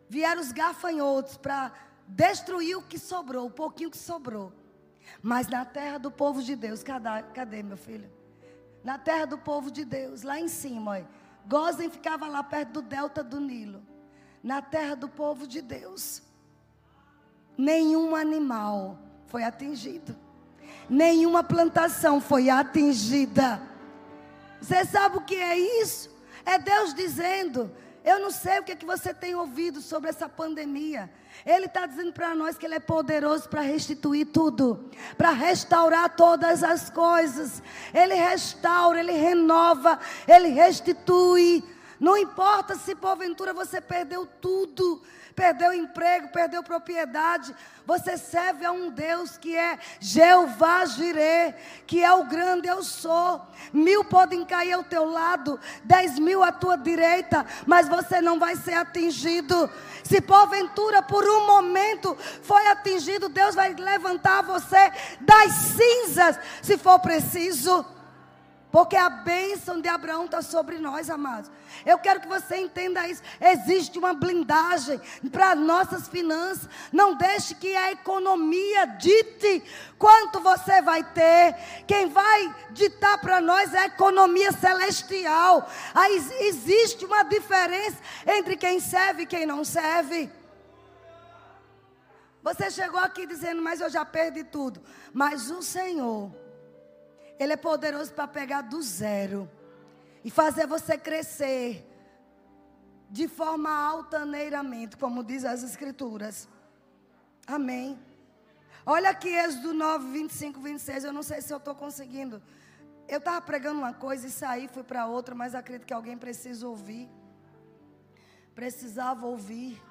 vieram os gafanhotos para destruir o que sobrou, o pouquinho que sobrou. Mas na terra do povo de Deus, cadê, cadê meu filho? Na terra do povo de Deus, lá em cima, olha. Gozem ficava lá perto do delta do Nilo. Na terra do povo de Deus, nenhum animal foi atingido nenhuma plantação foi atingida. Você sabe o que é isso? É Deus dizendo: Eu não sei o que, é que você tem ouvido sobre essa pandemia. Ele está dizendo para nós que Ele é poderoso para restituir tudo, para restaurar todas as coisas. Ele restaura, Ele renova, Ele restitui. Não importa se porventura você perdeu tudo, perdeu emprego, perdeu propriedade. Você serve a um Deus que é Jeová Jireh, que é o grande eu sou. Mil podem cair ao teu lado, dez mil à tua direita, mas você não vai ser atingido. Se porventura por um momento foi atingido, Deus vai levantar você das cinzas, se for preciso. Porque a bênção de Abraão está sobre nós, amados. Eu quero que você entenda isso. Existe uma blindagem para nossas finanças. Não deixe que a economia dite quanto você vai ter. Quem vai ditar para nós é a economia celestial. Aí existe uma diferença entre quem serve e quem não serve. Você chegou aqui dizendo, mas eu já perdi tudo. Mas o Senhor ele é poderoso para pegar do zero e fazer você crescer de forma altaneiramente, como diz as Escrituras. Amém. Olha aqui, Êxodo 9, 25, 26. Eu não sei se eu estou conseguindo. Eu estava pregando uma coisa e saí, fui para outra, mas acredito que alguém precisa ouvir. Precisava ouvir.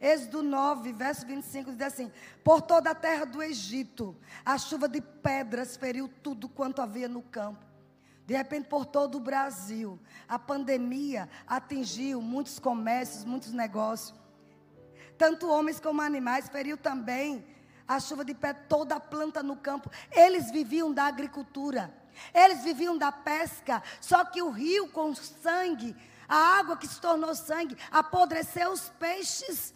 Êxodo 9, verso 25 diz assim: Por toda a terra do Egito, a chuva de pedras feriu tudo quanto havia no campo. De repente, por todo o Brasil, a pandemia atingiu muitos comércios, muitos negócios. Tanto homens como animais, feriu também a chuva de pé, toda a planta no campo. Eles viviam da agricultura, eles viviam da pesca. Só que o rio com sangue, a água que se tornou sangue, apodreceu os peixes.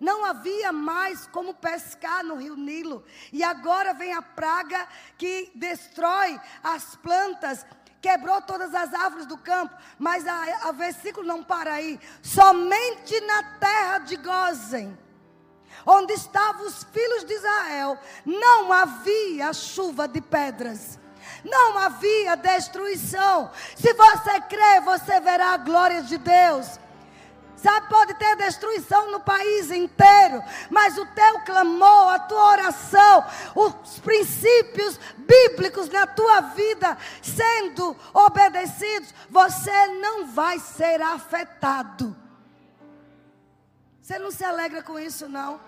Não havia mais como pescar no rio Nilo. E agora vem a praga que destrói as plantas quebrou todas as árvores do campo, mas a, a versículo não para aí. Somente na terra de Gozen, onde estavam os filhos de Israel, não havia chuva de pedras. Não havia destruição. Se você crê, você verá a glória de Deus. Sabe, pode ter destruição no país inteiro, mas o teu clamor, a tua oração, os princípios bíblicos na tua vida sendo obedecidos, você não vai ser afetado. Você não se alegra com isso, não?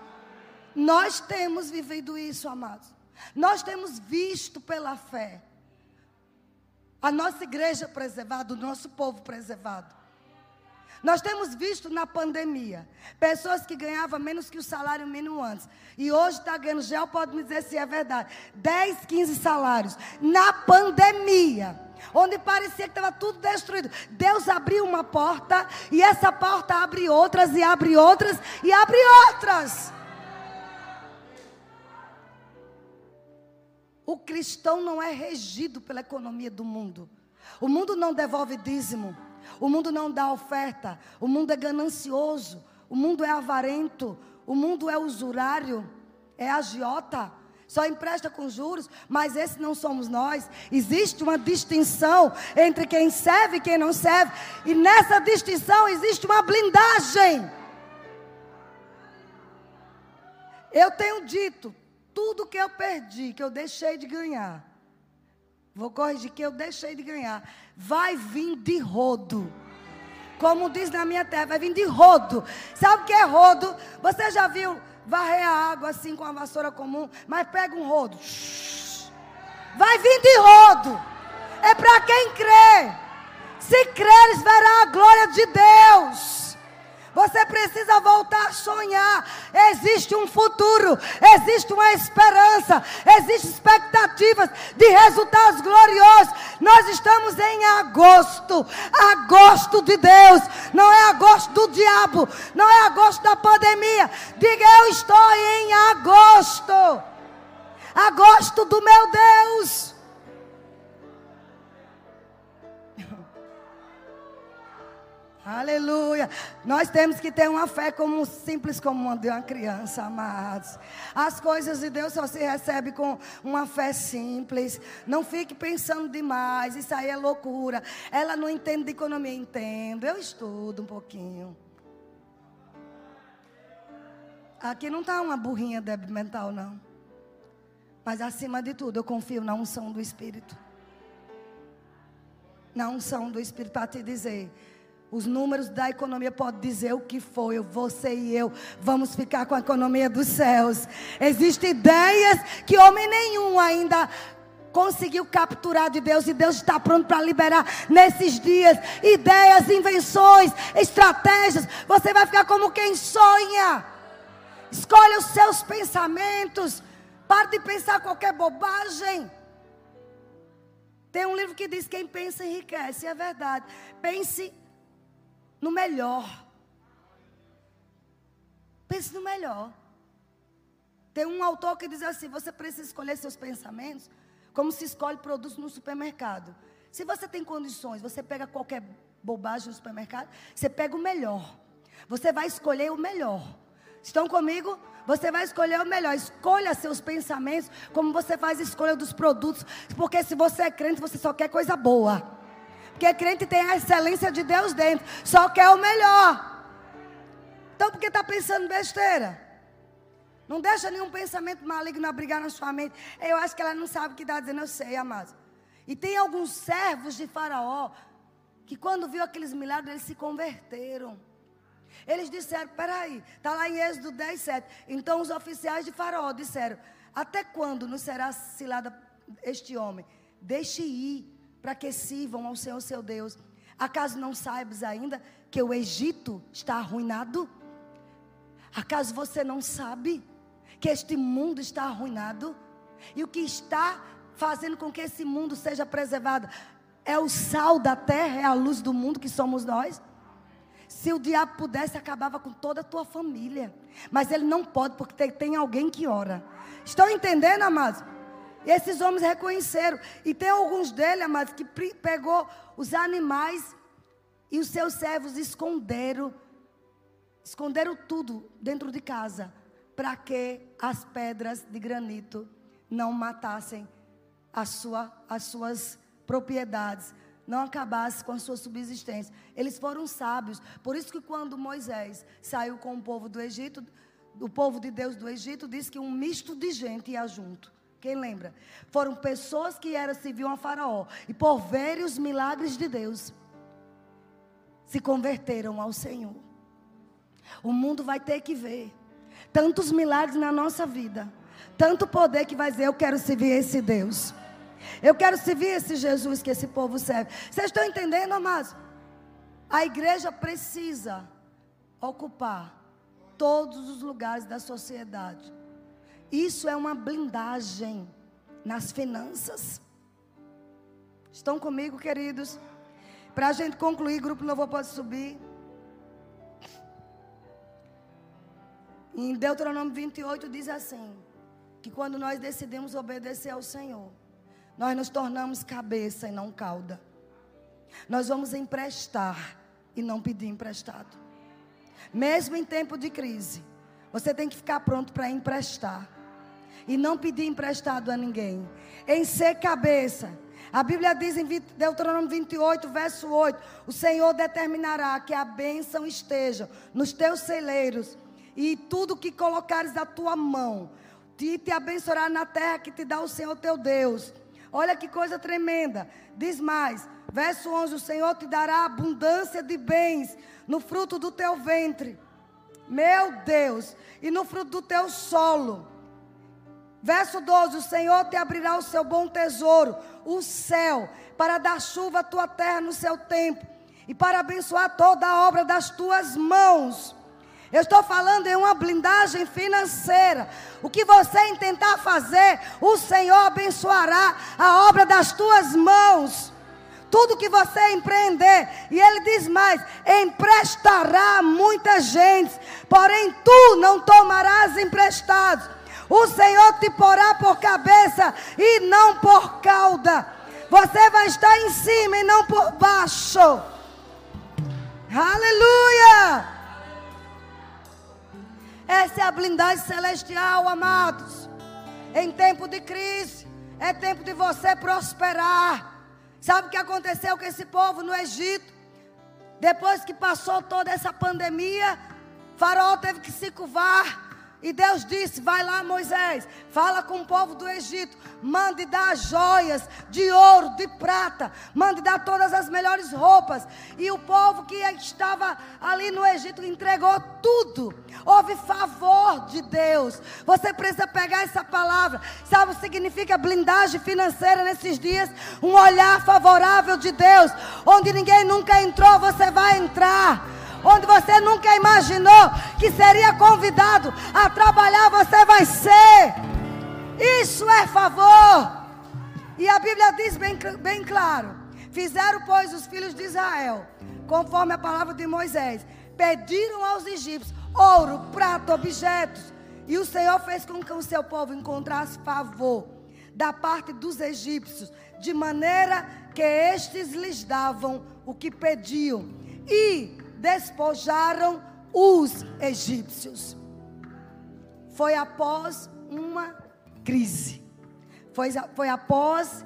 Nós temos vivido isso, amados. Nós temos visto pela fé a nossa igreja preservada, o nosso povo preservado. Nós temos visto na pandemia pessoas que ganhavam menos que o salário mínimo antes. E hoje está ganhando, gel pode me dizer se é verdade. 10, 15 salários. Na pandemia. Onde parecia que estava tudo destruído. Deus abriu uma porta. E essa porta abre outras, e abre outras, e abre outras. O cristão não é regido pela economia do mundo. O mundo não devolve dízimo. O mundo não dá oferta. O mundo é ganancioso. O mundo é avarento. O mundo é usurário. É agiota. Só empresta com juros, mas esse não somos nós. Existe uma distinção entre quem serve e quem não serve. E nessa distinção existe uma blindagem. Eu tenho dito, tudo que eu perdi, que eu deixei de ganhar, vou corrigir que eu deixei de ganhar, vai vir de rodo. Como diz na minha terra, vai vir de rodo. Sabe o que é rodo? Você já viu varrer a água assim com a vassoura comum, mas pega um rodo. Vai vir de rodo. É para quem crê. Se creres, verá a glória de Deus. Você precisa voltar a sonhar. Existe um futuro, existe uma esperança, existem expectativas de resultados gloriosos. Nós estamos em agosto, agosto de Deus, não é agosto do diabo, não é agosto da pandemia. Diga, eu estou em agosto, agosto do meu Deus. Aleluia. Nós temos que ter uma fé como simples como uma de uma criança, amados. As coisas de Deus só se recebe com uma fé simples. Não fique pensando demais. Isso aí é loucura. Ela não entende de economia, entendo. Eu estudo um pouquinho. Aqui não está uma burrinha débil mental, não. Mas acima de tudo, eu confio na unção do Espírito. Na unção do Espírito para te dizer os números da economia podem dizer o que foi. Você e eu vamos ficar com a economia dos céus. Existem ideias que homem nenhum ainda conseguiu capturar de Deus e Deus está pronto para liberar nesses dias ideias, invenções, estratégias. Você vai ficar como quem sonha. Escolha os seus pensamentos. Pare de pensar qualquer bobagem. Tem um livro que diz: quem pensa enriquece. É verdade. Pense no melhor. Pense no melhor. Tem um autor que diz assim: você precisa escolher seus pensamentos como se escolhe produtos no supermercado. Se você tem condições, você pega qualquer bobagem no supermercado, você pega o melhor. Você vai escolher o melhor. Estão comigo? Você vai escolher o melhor. Escolha seus pensamentos como você faz a escolha dos produtos. Porque se você é crente, você só quer coisa boa. Porque crente tem a excelência de Deus dentro, só quer o melhor. Então por que está pensando besteira? Não deixa nenhum pensamento maligno abrigar na sua mente. Eu acho que ela não sabe o que está dizendo, eu sei, amado. E tem alguns servos de Faraó que quando viu aqueles milagres, eles se converteram. Eles disseram, peraí, está lá em Êxodo 10, 7. Então os oficiais de Faraó disseram, até quando nos será cilada este homem? Deixe ir, para que sirvam ao Senhor seu Deus. Acaso não saibas ainda que o Egito está arruinado? Acaso você não sabe que este mundo está arruinado? E o que está fazendo com que esse mundo seja preservado é o sal da terra, é a luz do mundo que somos nós? Se o diabo pudesse, acabava com toda a tua família. Mas ele não pode, porque tem, tem alguém que ora. Estão entendendo, amados? E esses homens reconheceram. E tem alguns deles, amados, que pegou os animais e os seus servos esconderam. Esconderam tudo dentro de casa. Para que as pedras de granito não matassem a sua, as suas propriedades não acabasse com a sua subsistência. Eles foram sábios. Por isso que quando Moisés saiu com o povo do Egito, o povo de Deus do Egito, diz que um misto de gente ia junto. Quem lembra? Foram pessoas que eram serviam a Faraó e por verem os milagres de Deus se converteram ao Senhor. O mundo vai ter que ver tantos milagres na nossa vida, tanto poder que vai dizer eu quero servir esse Deus. Eu quero servir esse Jesus que esse povo serve. Vocês estão entendendo, amados? A igreja precisa ocupar todos os lugares da sociedade. Isso é uma blindagem nas finanças. Estão comigo, queridos? Para a gente concluir, grupo louvor pode subir. Em Deuteronômio 28 diz assim: que quando nós decidimos obedecer ao Senhor, nós nos tornamos cabeça e não cauda. Nós vamos emprestar e não pedir emprestado. Mesmo em tempo de crise, você tem que ficar pronto para emprestar e não pedir emprestado a ninguém. Em ser cabeça. A Bíblia diz em Deuteronômio 28, verso 8: O Senhor determinará que a bênção esteja nos teus celeiros e tudo que colocares a tua mão, e te abençoará na terra que te dá o Senhor teu Deus. Olha que coisa tremenda. Diz mais, verso 11: O Senhor te dará abundância de bens no fruto do teu ventre, meu Deus, e no fruto do teu solo. Verso 12: O Senhor te abrirá o seu bom tesouro, o céu, para dar chuva à tua terra no seu tempo, e para abençoar toda a obra das tuas mãos. Eu estou falando em uma blindagem financeira. O que você intentar fazer, o Senhor abençoará a obra das tuas mãos. Tudo que você empreender, e Ele diz mais: emprestará muita gente, porém tu não tomarás emprestados. O Senhor te porá por cabeça e não por cauda. Você vai estar em cima e não por baixo. Aleluia! Essa é a blindagem celestial, amados. Em tempo de crise, é tempo de você prosperar. Sabe o que aconteceu com esse povo no Egito? Depois que passou toda essa pandemia, Faraó teve que se curvar e Deus disse: Vai lá, Moisés, fala com o povo do Egito, mande dar joias de ouro, de prata, mande dar todas as melhores roupas. E o povo que estava ali no Egito entregou tudo. Houve favor de Deus. Você precisa pegar essa palavra. Sabe o que significa blindagem financeira nesses dias? Um olhar favorável de Deus. Onde ninguém nunca entrou, você vai entrar onde você nunca imaginou que seria convidado a trabalhar, você vai ser. Isso é favor. E a Bíblia diz bem, bem claro: fizeram, pois, os filhos de Israel, conforme a palavra de Moisés, pediram aos egípcios ouro, prata, objetos. E o Senhor fez com que o seu povo encontrasse favor da parte dos egípcios, de maneira que estes lhes davam o que pediam. E despojaram os egípcios. Foi após uma crise. Foi, foi após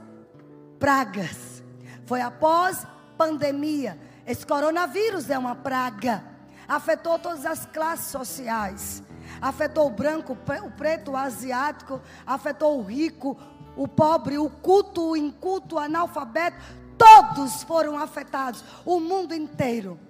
pragas. Foi após pandemia. Esse coronavírus é uma praga. afetou todas as classes sociais. Afetou o branco, o preto, o asiático, afetou o rico, o pobre, o culto, o inculto, o analfabeto. Todos foram afetados, o mundo inteiro.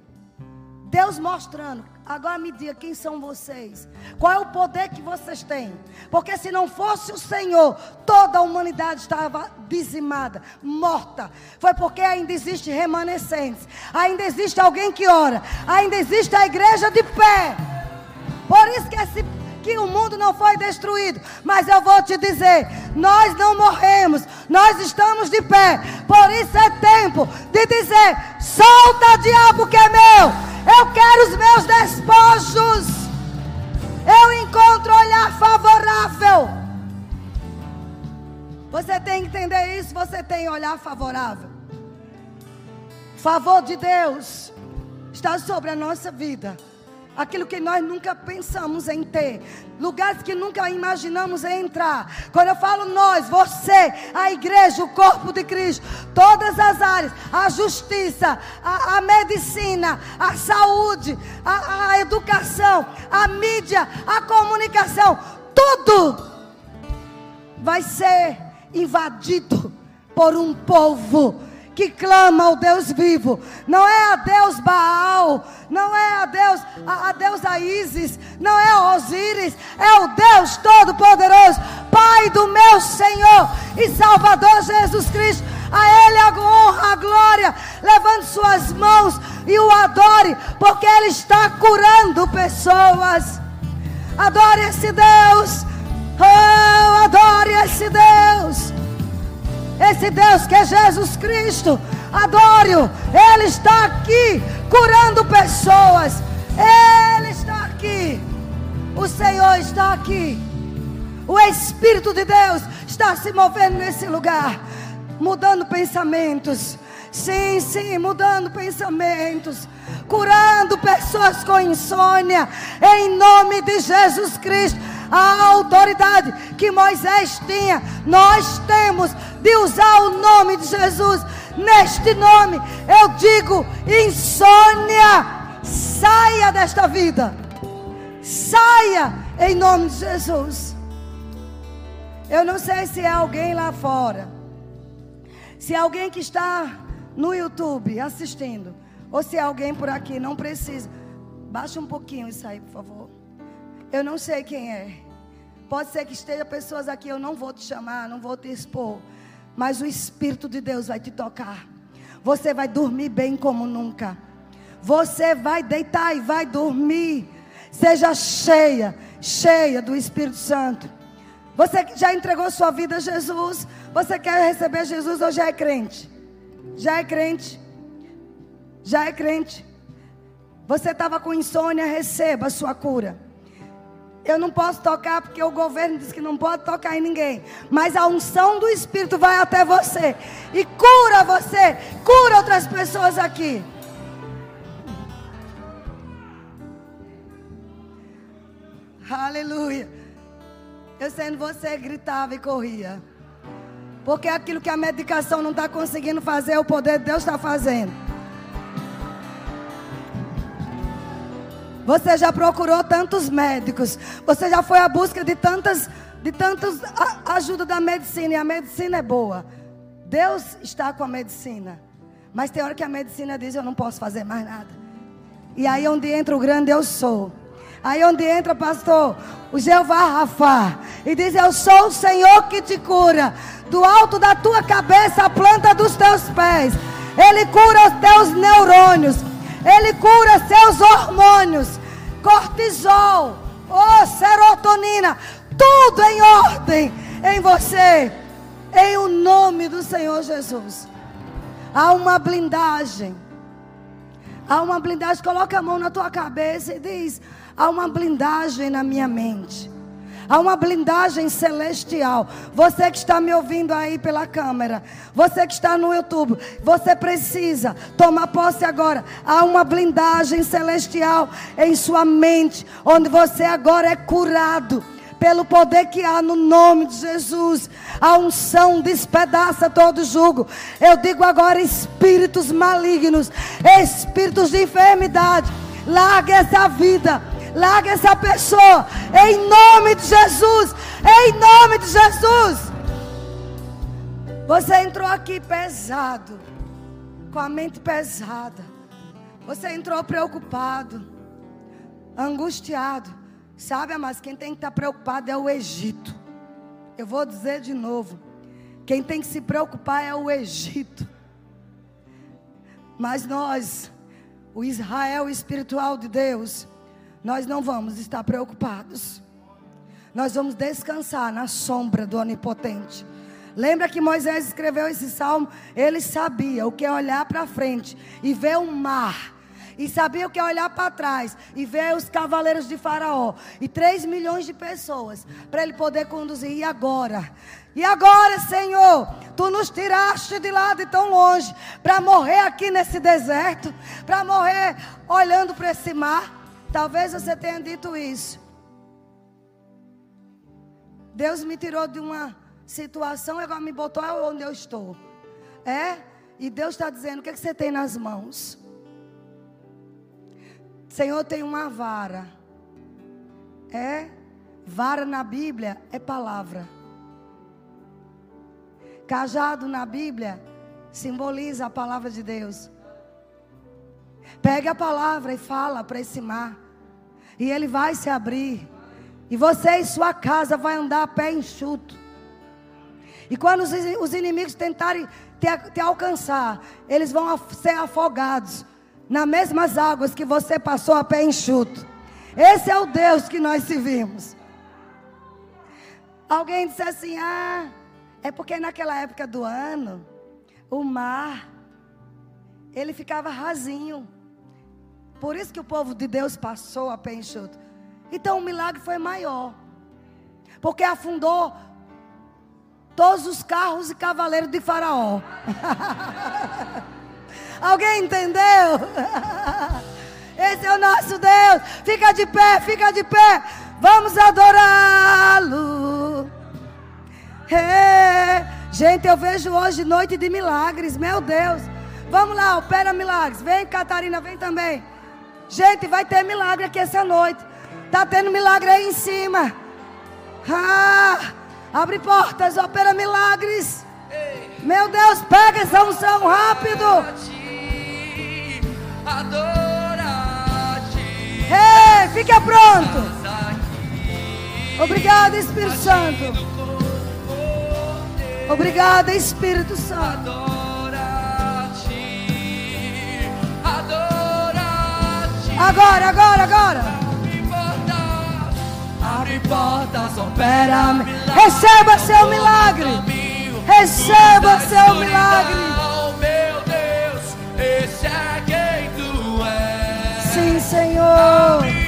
Deus mostrando Agora me diga quem são vocês. Qual é o poder que vocês têm? Porque se não fosse o Senhor, toda a humanidade estava dizimada, morta. Foi porque ainda existe remanescentes. Ainda existe alguém que ora. Ainda existe a igreja de pé. Por isso que esse que o mundo não foi destruído. Mas eu vou te dizer: nós não morremos, nós estamos de pé. Por isso é tempo de dizer: solta, diabo, que é meu. Eu quero os meus despojos. Eu encontro olhar favorável. Você tem que entender isso. Você tem olhar favorável. Favor de Deus está sobre a nossa vida aquilo que nós nunca pensamos em ter, lugares que nunca imaginamos em entrar. Quando eu falo nós, você, a igreja, o corpo de Cristo, todas as áreas, a justiça, a, a medicina, a saúde, a, a educação, a mídia, a comunicação, tudo vai ser invadido por um povo que clama ao Deus vivo. Não é a Deus Baal, não é a Deus, a, a Deus a Isis, não é a Osíris, é o Deus Todo-Poderoso, Pai do meu Senhor e Salvador Jesus Cristo. A Ele a honra, a glória, levante suas mãos e o adore, porque Ele está curando pessoas. Adore esse Deus. Oh, adore esse Deus. Esse Deus que é Jesus Cristo, adore-o. Ele está aqui curando pessoas. Ele está aqui. O Senhor está aqui. O Espírito de Deus está se movendo nesse lugar, mudando pensamentos. Sim, sim, mudando pensamentos, curando pessoas com insônia, em nome de Jesus Cristo a autoridade que Moisés tinha, nós temos de usar o nome de Jesus. Neste nome, eu digo: insônia, saia desta vida, saia em nome de Jesus. Eu não sei se é alguém lá fora, se é alguém que está no YouTube assistindo, ou se é alguém por aqui, não precisa. Baixa um pouquinho isso aí, por favor. Eu não sei quem é. Pode ser que esteja pessoas aqui, eu não vou te chamar, não vou te expor. Mas o Espírito de Deus vai te tocar. Você vai dormir bem como nunca. Você vai deitar e vai dormir. Seja cheia, cheia do Espírito Santo. Você que já entregou sua vida a Jesus, você quer receber Jesus ou já é crente? Já é crente? Já é crente? Você estava com insônia, receba a sua cura. Eu não posso tocar porque o governo diz que não pode tocar em ninguém. Mas a unção do Espírito vai até você e cura você, cura outras pessoas aqui. Aleluia. Eu sendo você gritava e corria. Porque aquilo que a medicação não está conseguindo fazer, o poder de Deus está fazendo. Você já procurou tantos médicos. Você já foi à busca de tantas, de tantas a, ajuda da medicina. E a medicina é boa. Deus está com a medicina. Mas tem hora que a medicina diz: Eu não posso fazer mais nada. E aí onde entra o grande eu sou. Aí onde entra, pastor, o Jeová Rafa. E diz: Eu sou o Senhor que te cura. Do alto da tua cabeça, a planta dos teus pés. Ele cura os teus neurônios. Ele cura seus hormônios, cortisol, oh, serotonina, tudo em ordem em você, em o nome do Senhor Jesus. Há uma blindagem. Há uma blindagem. Coloca a mão na tua cabeça e diz: há uma blindagem na minha mente. Há uma blindagem celestial. Você que está me ouvindo aí pela câmera, você que está no YouTube, você precisa tomar posse agora. Há uma blindagem celestial em sua mente, onde você agora é curado pelo poder que há no nome de Jesus. A unção despedaça todo jugo. Eu digo agora: espíritos malignos, espíritos de enfermidade Larga essa vida. Larga essa pessoa. Em nome de Jesus. Em nome de Jesus. Você entrou aqui pesado. Com a mente pesada. Você entrou preocupado. Angustiado. Sabe, mas quem tem que estar preocupado é o Egito. Eu vou dizer de novo. Quem tem que se preocupar é o Egito. Mas nós, o Israel espiritual de Deus, nós não vamos estar preocupados. Nós vamos descansar na sombra do Onipotente. Lembra que Moisés escreveu esse salmo? Ele sabia o que é olhar para frente e ver o mar. E sabia o que é olhar para trás e ver os cavaleiros de Faraó. E 3 milhões de pessoas para ele poder conduzir. E agora? E agora, Senhor, tu nos tiraste de lá de tão longe para morrer aqui nesse deserto, para morrer olhando para esse mar. Talvez você tenha dito isso. Deus me tirou de uma situação e agora me botou onde eu estou. É? E Deus está dizendo: o que, é que você tem nas mãos? Senhor, tem uma vara. É? Vara na Bíblia é palavra. Cajado na Bíblia simboliza a palavra de Deus. Pegue a palavra e fala para esse mar. E ele vai se abrir. E você e sua casa vai andar a pé enxuto. E quando os, os inimigos tentarem te, te, alcançar, eles vão ser afogados nas mesmas águas que você passou a pé enxuto. Esse é o Deus que nós servimos. Alguém disse assim: Ah, é porque naquela época do ano, o mar, ele ficava rasinho. Por isso que o povo de Deus passou a pé enxuto. Então o milagre foi maior. Porque afundou todos os carros e cavaleiros de Faraó. (laughs) Alguém entendeu? (laughs) Esse é o nosso Deus. Fica de pé, fica de pé. Vamos adorá-lo. Gente, eu vejo hoje noite de milagres, meu Deus. Vamos lá, opera milagres. Vem, Catarina, vem também. Gente, vai ter milagre aqui essa noite. Tá tendo milagre aí em cima. Ah, abre portas, opera milagres. Meu Deus, pega essa unção rápido. Ei, fica pronto. Obrigado, Espírito Santo. Obrigada, Espírito Santo. Agora, agora, agora. Abre portas, opera. Receba seu milagre. Receba seu milagre. Meu Deus, esse é quem tu és. Sim, Senhor.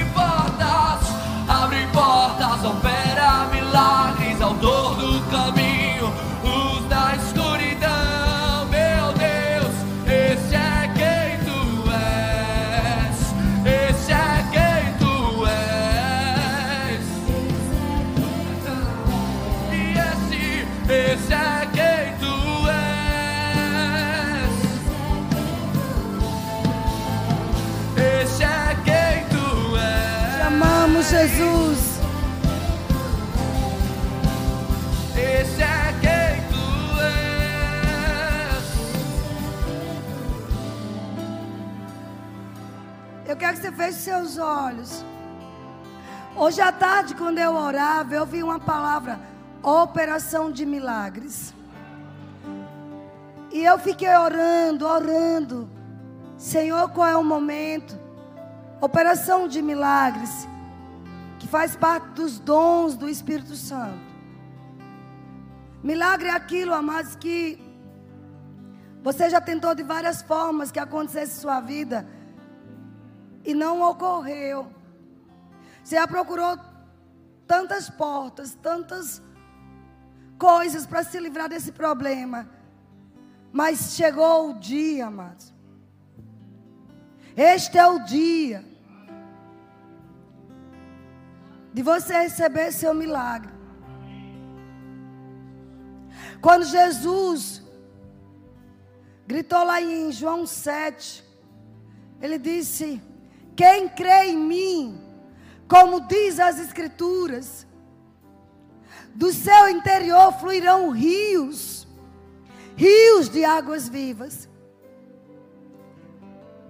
Feche seus olhos. Hoje à tarde, quando eu orava, eu vi uma palavra: operação de milagres. E eu fiquei orando, orando. Senhor, qual é o momento? Operação de milagres faz parte dos dons do Espírito Santo. Milagre é aquilo, amados, que você já tentou de várias formas que acontecesse em sua vida e não ocorreu. Você já procurou tantas portas, tantas coisas para se livrar desse problema. Mas chegou o dia, amados. Este é o dia de você receber seu milagre. Quando Jesus gritou lá em João 7, ele disse: Quem crê em mim, como diz as Escrituras, do seu interior fluirão rios, rios de águas vivas.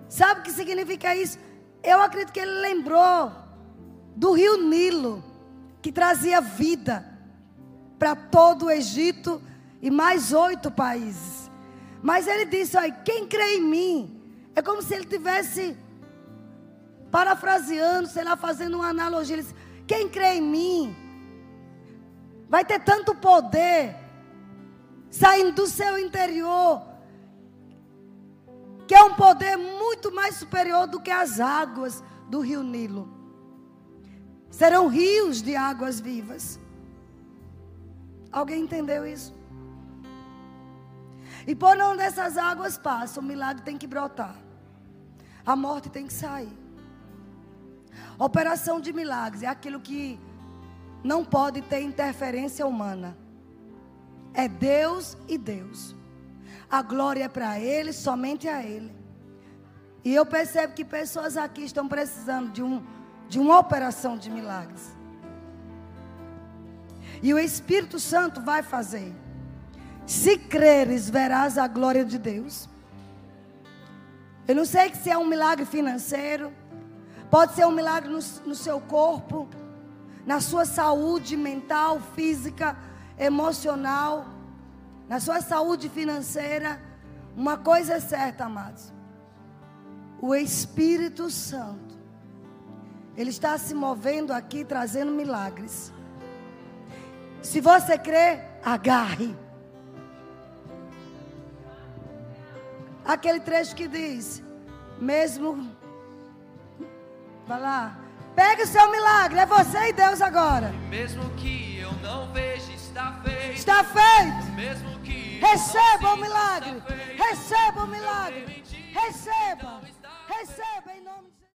Sabe o que significa isso? Eu acredito que ele lembrou do rio Nilo, que trazia vida para todo o Egito e mais oito países. Mas ele disse: olha, quem crê em mim, é como se ele tivesse parafraseando, sei lá, fazendo uma analogia. Ele disse, quem crê em mim, vai ter tanto poder saindo do seu interior, que é um poder muito mais superior do que as águas do rio Nilo. Serão rios de águas vivas. Alguém entendeu isso? E por onde dessas águas passam, o milagre tem que brotar. A morte tem que sair. Operação de milagres é aquilo que não pode ter interferência humana. É Deus e Deus. A glória é para Ele, somente a Ele. E eu percebo que pessoas aqui estão precisando de, um, de uma operação de milagres. E o Espírito Santo vai fazer. Se creres, verás a glória de Deus. Eu não sei se é um milagre financeiro, pode ser um milagre no, no seu corpo, na sua saúde mental, física, emocional, na sua saúde financeira. Uma coisa é certa, amados. O Espírito Santo, Ele está se movendo aqui, trazendo milagres. Se você crê, agarre. Aquele trecho que diz: mesmo. Vai lá. Pega o seu milagre. É você e Deus agora. Mesmo que eu não veja, está feito. Está feito. Mesmo que Receba o milagre. Receba o milagre. Receba. Receba em nome